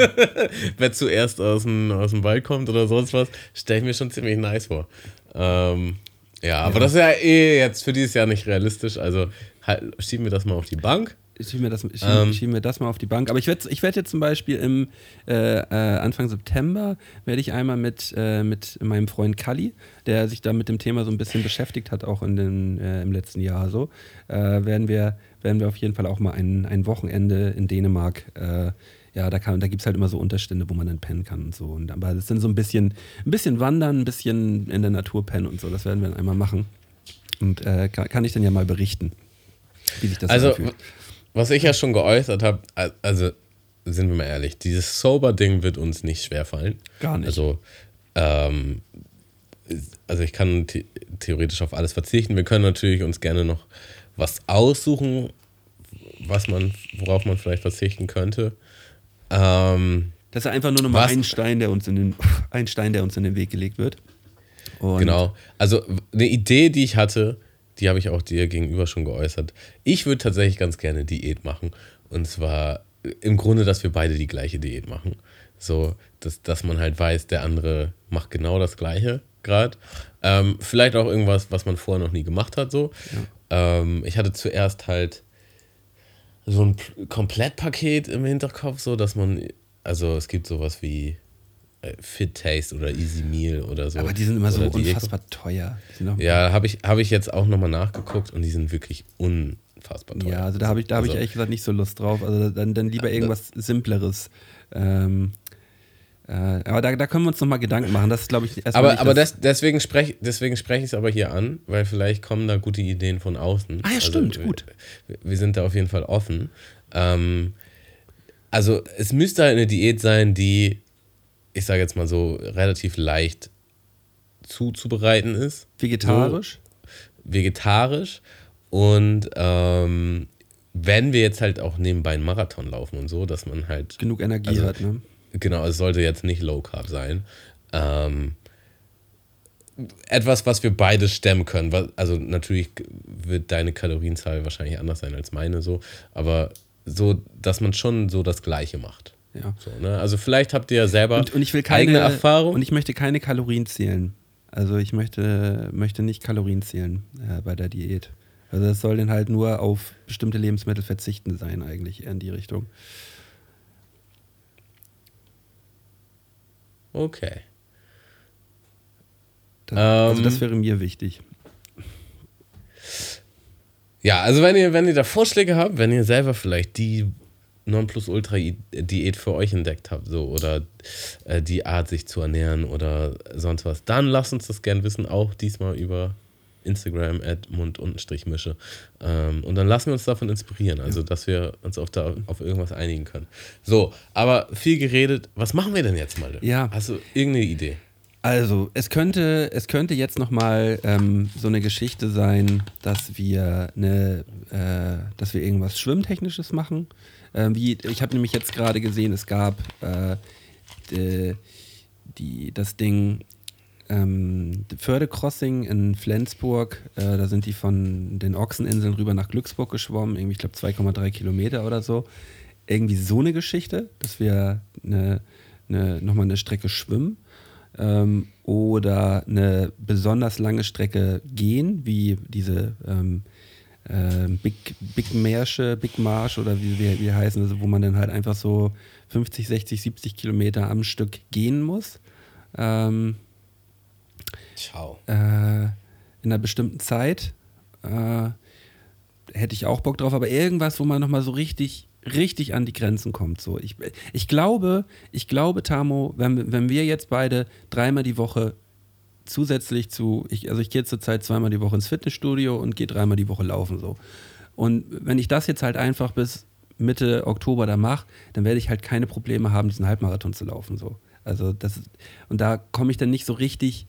[LAUGHS] wer zuerst aus dem, aus dem Wald kommt oder sonst was, stelle ich mir schon ziemlich nice vor. Ähm, ja, aber das ist ja eh jetzt für dieses Jahr nicht realistisch, also halt, schieben wir das mal auf die Bank. Ich schiebe mir, das- ich Ähm. schiebe, ich schiebe mir das mal auf die Bank. Aber ich werde ich werd jetzt zum Beispiel im äh, äh, Anfang September werde ich einmal mit, äh, mit meinem Freund Kalli, der sich da mit dem Thema so ein bisschen beschäftigt hat, auch in den, äh, im letzten Jahr so, äh, werden, wir, werden wir auf jeden Fall auch mal ein, ein Wochenende in Dänemark. Äh, ja, da, kann- da gibt es halt immer so Unterstände, wo man dann pennen kann und so. Und, aber das sind so ein bisschen, ein bisschen wandern, ein bisschen in der Natur pennen und so. Das werden wir dann einmal machen. Und äh, kann, kann ich dann ja mal berichten, wie sich das Also, anfühlt. was ich ja schon geäußert habe, also sind wir mal ehrlich, dieses Sober-Ding wird uns nicht schwerfallen. Gar nicht. Also, ähm, also ich kann the theoretisch auf alles verzichten. Wir können natürlich uns gerne noch was aussuchen, was man, worauf man vielleicht verzichten könnte. Ähm, Das ist einfach nur nochmal Was? ein Stein, der uns in den, [LAUGHS] ein Stein, der uns in den Weg gelegt wird. Und Genau. Also eine Idee, die ich hatte, die habe ich auch dir gegenüber schon geäußert. Ich würde tatsächlich ganz gerne Diät machen. Und zwar im Grunde, dass wir beide die gleiche Diät machen. So, dass, dass man halt weiß, der andere macht genau das Gleiche gerade. Ähm, vielleicht auch irgendwas, was man vorher noch nie gemacht hat. So. Ähm, ich hatte zuerst halt so ein Komplettpaket im Hinterkopf, so dass man, also es gibt sowas wie äh, Fit Taste oder Easy Meal oder so. Aber die sind immer so unfassbar teuer. Sind auch- ja, habe ich, hab ich jetzt auch nochmal nachgeguckt und die sind wirklich unfassbar teuer. ja, also da habe ich, da hab ich Also- ehrlich gesagt nicht so Lust drauf. Also dann, dann lieber irgendwas Simpleres. Ähm, äh, aber da, da können wir uns nochmal Gedanken machen. Das ist, glaube ich, erstmal Aber, aber das, deswegen spreche deswegen sprech ich es aber hier an, weil vielleicht kommen da gute Ideen von außen. Ah ja, stimmt, wir- gut. Wir sind da auf jeden Fall offen. Ähm, also es müsste halt eine Diät sein, die, ich sage jetzt mal so, relativ leicht zuzubereiten ist. vegetarisch. vegetarisch und ähm, wenn wir jetzt halt auch nebenbei einen Marathon laufen und so, dass man halt genug Energie Also- hat. Ne? Genau, es sollte jetzt nicht Low Carb sein. Ähm, etwas, was wir beide stemmen können. Also natürlich wird deine Kalorienzahl wahrscheinlich anders sein als meine, so, aber so, dass man schon so das Gleiche macht. Ja. So, ne? Also vielleicht habt ihr ja selber Und, und ich will keine eigene Erfahrung. Und ich möchte keine Kalorien zählen. Also ich möchte, möchte nicht Kalorien zählen äh, bei der Diät. Also das soll dann halt nur auf bestimmte Lebensmittel verzichten sein, eigentlich eher in die Richtung. Okay. Das, also Ähm. das wäre mir wichtig. Ja, also wenn ihr, wenn ihr da Vorschläge habt, wenn ihr selber vielleicht die Nonplusultra-Diät für euch entdeckt habt, so oder äh, die Art, sich zu ernähren oder sonst was, dann lasst uns das gern wissen, auch diesmal über Instagram at mund-mische. Ähm, und dann lassen wir uns davon inspirieren, also dass wir uns auf, da, auf irgendwas einigen können. So, aber viel geredet, was machen wir denn jetzt mal? Ja. Hast du irgendeine Idee? Also, es könnte, es könnte jetzt nochmal ähm, so eine Geschichte sein, dass wir eine, äh, dass wir irgendwas Schwimmtechnisches machen. Ähm, wie, ich habe nämlich jetzt gerade gesehen, es gab äh, die, die, das Ding ähm, Fördecrossing in Flensburg. Äh, da sind die von den Ochseninseln rüber nach Glücksburg geschwommen, irgendwie, ich glaube, 2,3 Kilometer oder so. Irgendwie so eine Geschichte, dass wir eine eine, nochmal eine Strecke schwimmen ähm, oder eine besonders lange Strecke gehen, wie diese ähm, äh, Big, Big Märsche, Big Marsch oder wie wie heißen, also wo man dann halt einfach so 50, 60, 70 Kilometer am Stück gehen muss. Ähm, Ciao. äh, in einer bestimmten Zeit. Äh, hätte ich auch Bock drauf, aber irgendwas, wo man nochmal so richtig, richtig an die Grenzen kommt. So. Ich, ich glaube, ich glaube, Tamo, wenn, wenn wir jetzt beide dreimal die Woche zusätzlich zu, ich, also ich gehe zurzeit zweimal die Woche ins Fitnessstudio und gehe dreimal die Woche laufen so. Und wenn ich das jetzt halt einfach bis Mitte Oktober da mache, dann werde ich halt keine Probleme haben, diesen Halbmarathon zu laufen. So. Also das und da komme ich dann nicht so richtig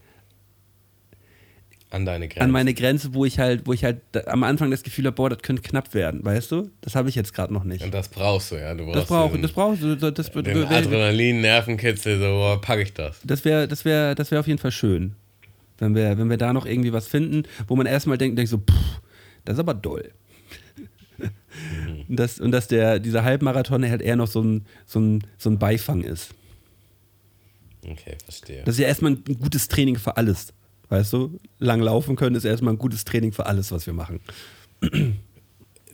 An deine Grenzen. an meine Grenze, wo ich halt, wo ich halt am Anfang das Gefühl habe, boah, das könnte knapp werden, weißt du? Das habe ich jetzt gerade noch nicht. Und das brauchst du, ja. Du brauchst Das brauche den, das brauche das, das, den das, Adrenalin, Nervenkitzel, so, boah, pack ich das. das wäre das wäre das wäre auf jeden Fall schön. Wenn wir, wenn wir da noch irgendwie was finden, wo man erstmal denkt, denkt so, pff, das ist aber doll. und, das, und dass der, dieser Halbmarathon halt eher noch so ein, so ein, so ein Beifang ist. Okay, verstehe. Das ist ja erstmal ein gutes Training für alles. Weißt du? Lang laufen können ist erstmal ein gutes Training für alles, was wir machen.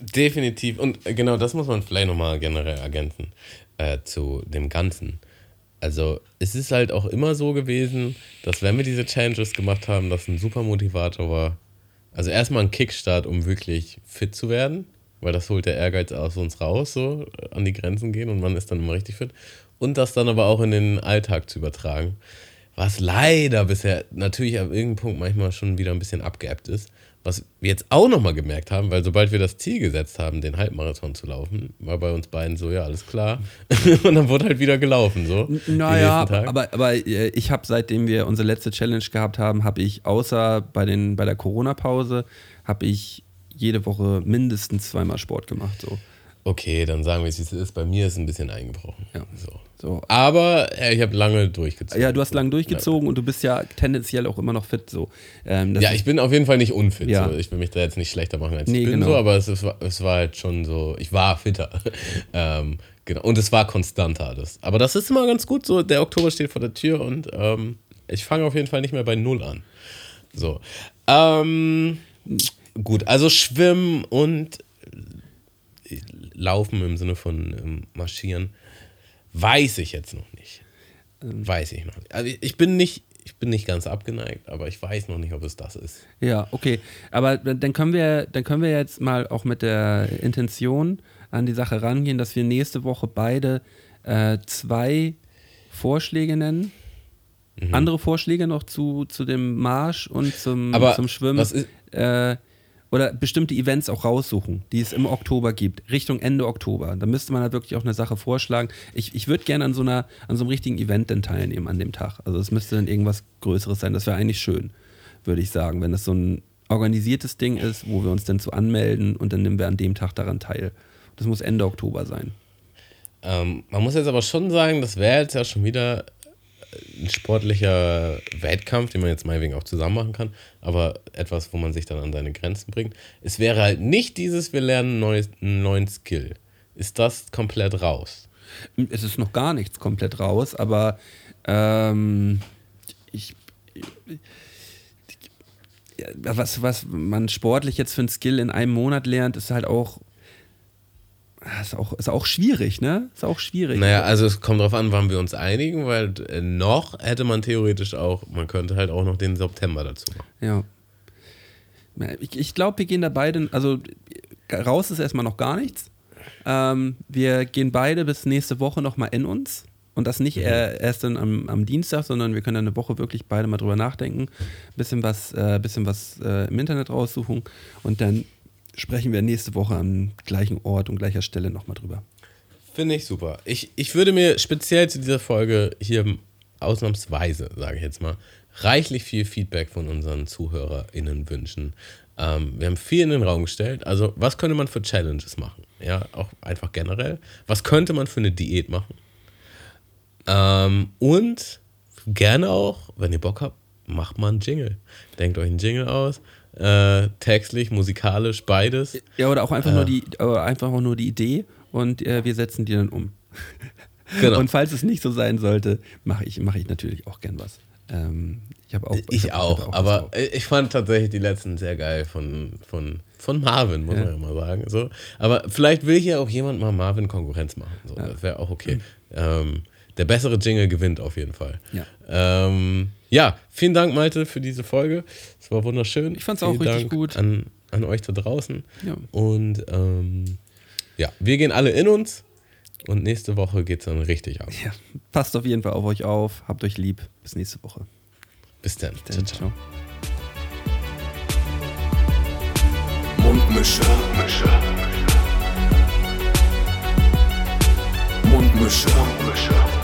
Definitiv. Und äh, genau das muss man vielleicht nochmal generell ergänzen äh, zu dem Ganzen. Also es ist halt auch immer so gewesen, dass wenn wir diese Challenges gemacht haben, das ein super Motivator war. Also erstmal ein Kickstart, um wirklich fit zu werden, weil das holt der Ehrgeiz aus uns raus, so an die Grenzen gehen und man ist dann immer richtig fit. Und das dann aber auch in den Alltag zu übertragen, was leider bisher natürlich ab irgendeinem Punkt manchmal schon wieder ein bisschen abgeebbt ist. Was wir jetzt auch nochmal gemerkt haben, weil sobald wir das Ziel gesetzt haben, den Halbmarathon zu laufen, war bei uns beiden so, ja, alles klar. [LAUGHS] und dann wurde halt wieder gelaufen, so. Naja, aber, aber äh, ich habe, seitdem wir unsere letzte Challenge gehabt haben, habe ich außer bei, den, bei der Corona-Pause, habe ich jede Woche mindestens zweimal Sport gemacht. So. Okay, dann sagen wir es, wie es ist. Bei mir ist es ein bisschen eingebrochen. Ja. So. So. Aber äh, ich habe lange durchgezogen. Ja, du hast lang durchgezogen und du bist ja tendenziell auch immer noch fit. So. Ähm, Ja, ich bin auf jeden Fall nicht unfit. Ja. So. Ich will mich da jetzt nicht schlechter machen, als Nee, ich bin, genau. so, aber es, es war halt schon so, ich war fitter. [LAUGHS] ähm, genau. Und es war konstanter. Das. Aber das ist immer ganz gut. So, der Oktober steht vor der Tür und ähm, ich fange auf jeden Fall nicht mehr bei Null an. So. Ähm, gut, also Schwimmen und Laufen im Sinne von ähm, Marschieren, weiß ich jetzt noch nicht. Weiß ich noch nicht. Also ich- bin nicht, ich bin nicht ganz abgeneigt, aber ich weiß noch nicht, ob es das ist. Ja, okay. Aber dann können wir, dann können wir jetzt mal auch mit der Intention an die Sache rangehen, dass wir nächste Woche beide äh, zwei Vorschläge nennen. Andere Vorschläge noch zu, zu dem Marsch und zum, Aber zum Schwimmen. was ist- äh, oder bestimmte Events auch raussuchen, die es im Oktober gibt, Richtung Ende Oktober. Da müsste man halt wirklich auch eine Sache vorschlagen. Ich, ich würde gerne an so an so einem richtigen Event dann teilnehmen an dem Tag. Also es müsste dann irgendwas Größeres sein. Das wäre eigentlich schön, würde ich sagen, wenn das so ein organisiertes Ding ist, wo wir uns dann zu anmelden und dann nehmen wir an dem Tag daran teil. Das muss Ende Oktober sein. Ähm, man muss jetzt aber schon sagen, das wäre jetzt ja schon wieder ein sportlicher Wettkampf, den man jetzt meinetwegen auch zusammen machen kann, aber etwas, wo man sich dann an seine Grenzen bringt. Es wäre halt nicht dieses, wir lernen neues- einen neuen Skill. Ist das komplett raus? Es ist noch gar nichts komplett raus, aber ähm, ich, ja, was, was man sportlich jetzt für einen Skill in einem Monat lernt, ist halt auch ist auch, ist auch schwierig, ne? Ist auch schwierig. Naja, also es kommt darauf an, wann wir uns einigen, weil äh, noch hätte man theoretisch auch, man könnte halt auch noch den September dazu machen. Ja. Ich, ich glaube, wir gehen da beide, also raus ist erstmal noch gar nichts. Ähm, wir gehen beide bis nächste Woche nochmal in uns. Und das nicht äh, erst dann am, am Dienstag, sondern wir können dann eine Woche wirklich beide mal drüber nachdenken, bisschen was, äh, bisschen was äh, im Internet raussuchen und dann sprechen wir nächste Woche am gleichen Ort und gleicher Stelle nochmal drüber. Finde ich super. Ich, ich würde mir speziell zu dieser Folge hier ausnahmsweise, sage ich jetzt mal, reichlich viel Feedback von unseren ZuhörerInnen wünschen. Ähm, wir haben viel in den Raum gestellt. Also, was könnte man für Challenges machen? Ja, auch einfach generell. Was könnte man für eine Diät machen? Ähm, und gerne auch, wenn ihr Bock habt, macht mal einen Jingle. Denkt euch einen Jingle aus. Äh, textlich, musikalisch, beides. Ja, oder auch einfach, nur, die, einfach auch nur die Idee und äh, wir setzen die dann um. [LAUGHS] Genau. Und falls es nicht so sein sollte, mache ich, mach ich natürlich auch gern was. Ähm, ich habe auch. Ich hab- auch, hab was aber drauf. ich fand tatsächlich die letzten sehr geil von, von, von Marvin, muss Ja. man ja mal sagen. So. Aber vielleicht will hier auch jemand mal Marvin Konkurrenz machen. So. Das wäre auch okay. Ähm, der bessere Jingle gewinnt auf jeden Fall. Ja. Ähm, ja, vielen Dank, Malte, für diese Folge. Es war wunderschön. Ich fand's auch Vielen richtig Dank gut. An, an euch da draußen. Ja. Und ähm, ja, wir gehen alle in uns. Und nächste Woche geht es dann richtig ab. ja, passt auf jeden Fall auf euch auf. Habt euch lieb. Bis nächste Woche. Bis dann. Dann, ciao. Mundmische. Mundmische. Mundmische. Mundmische.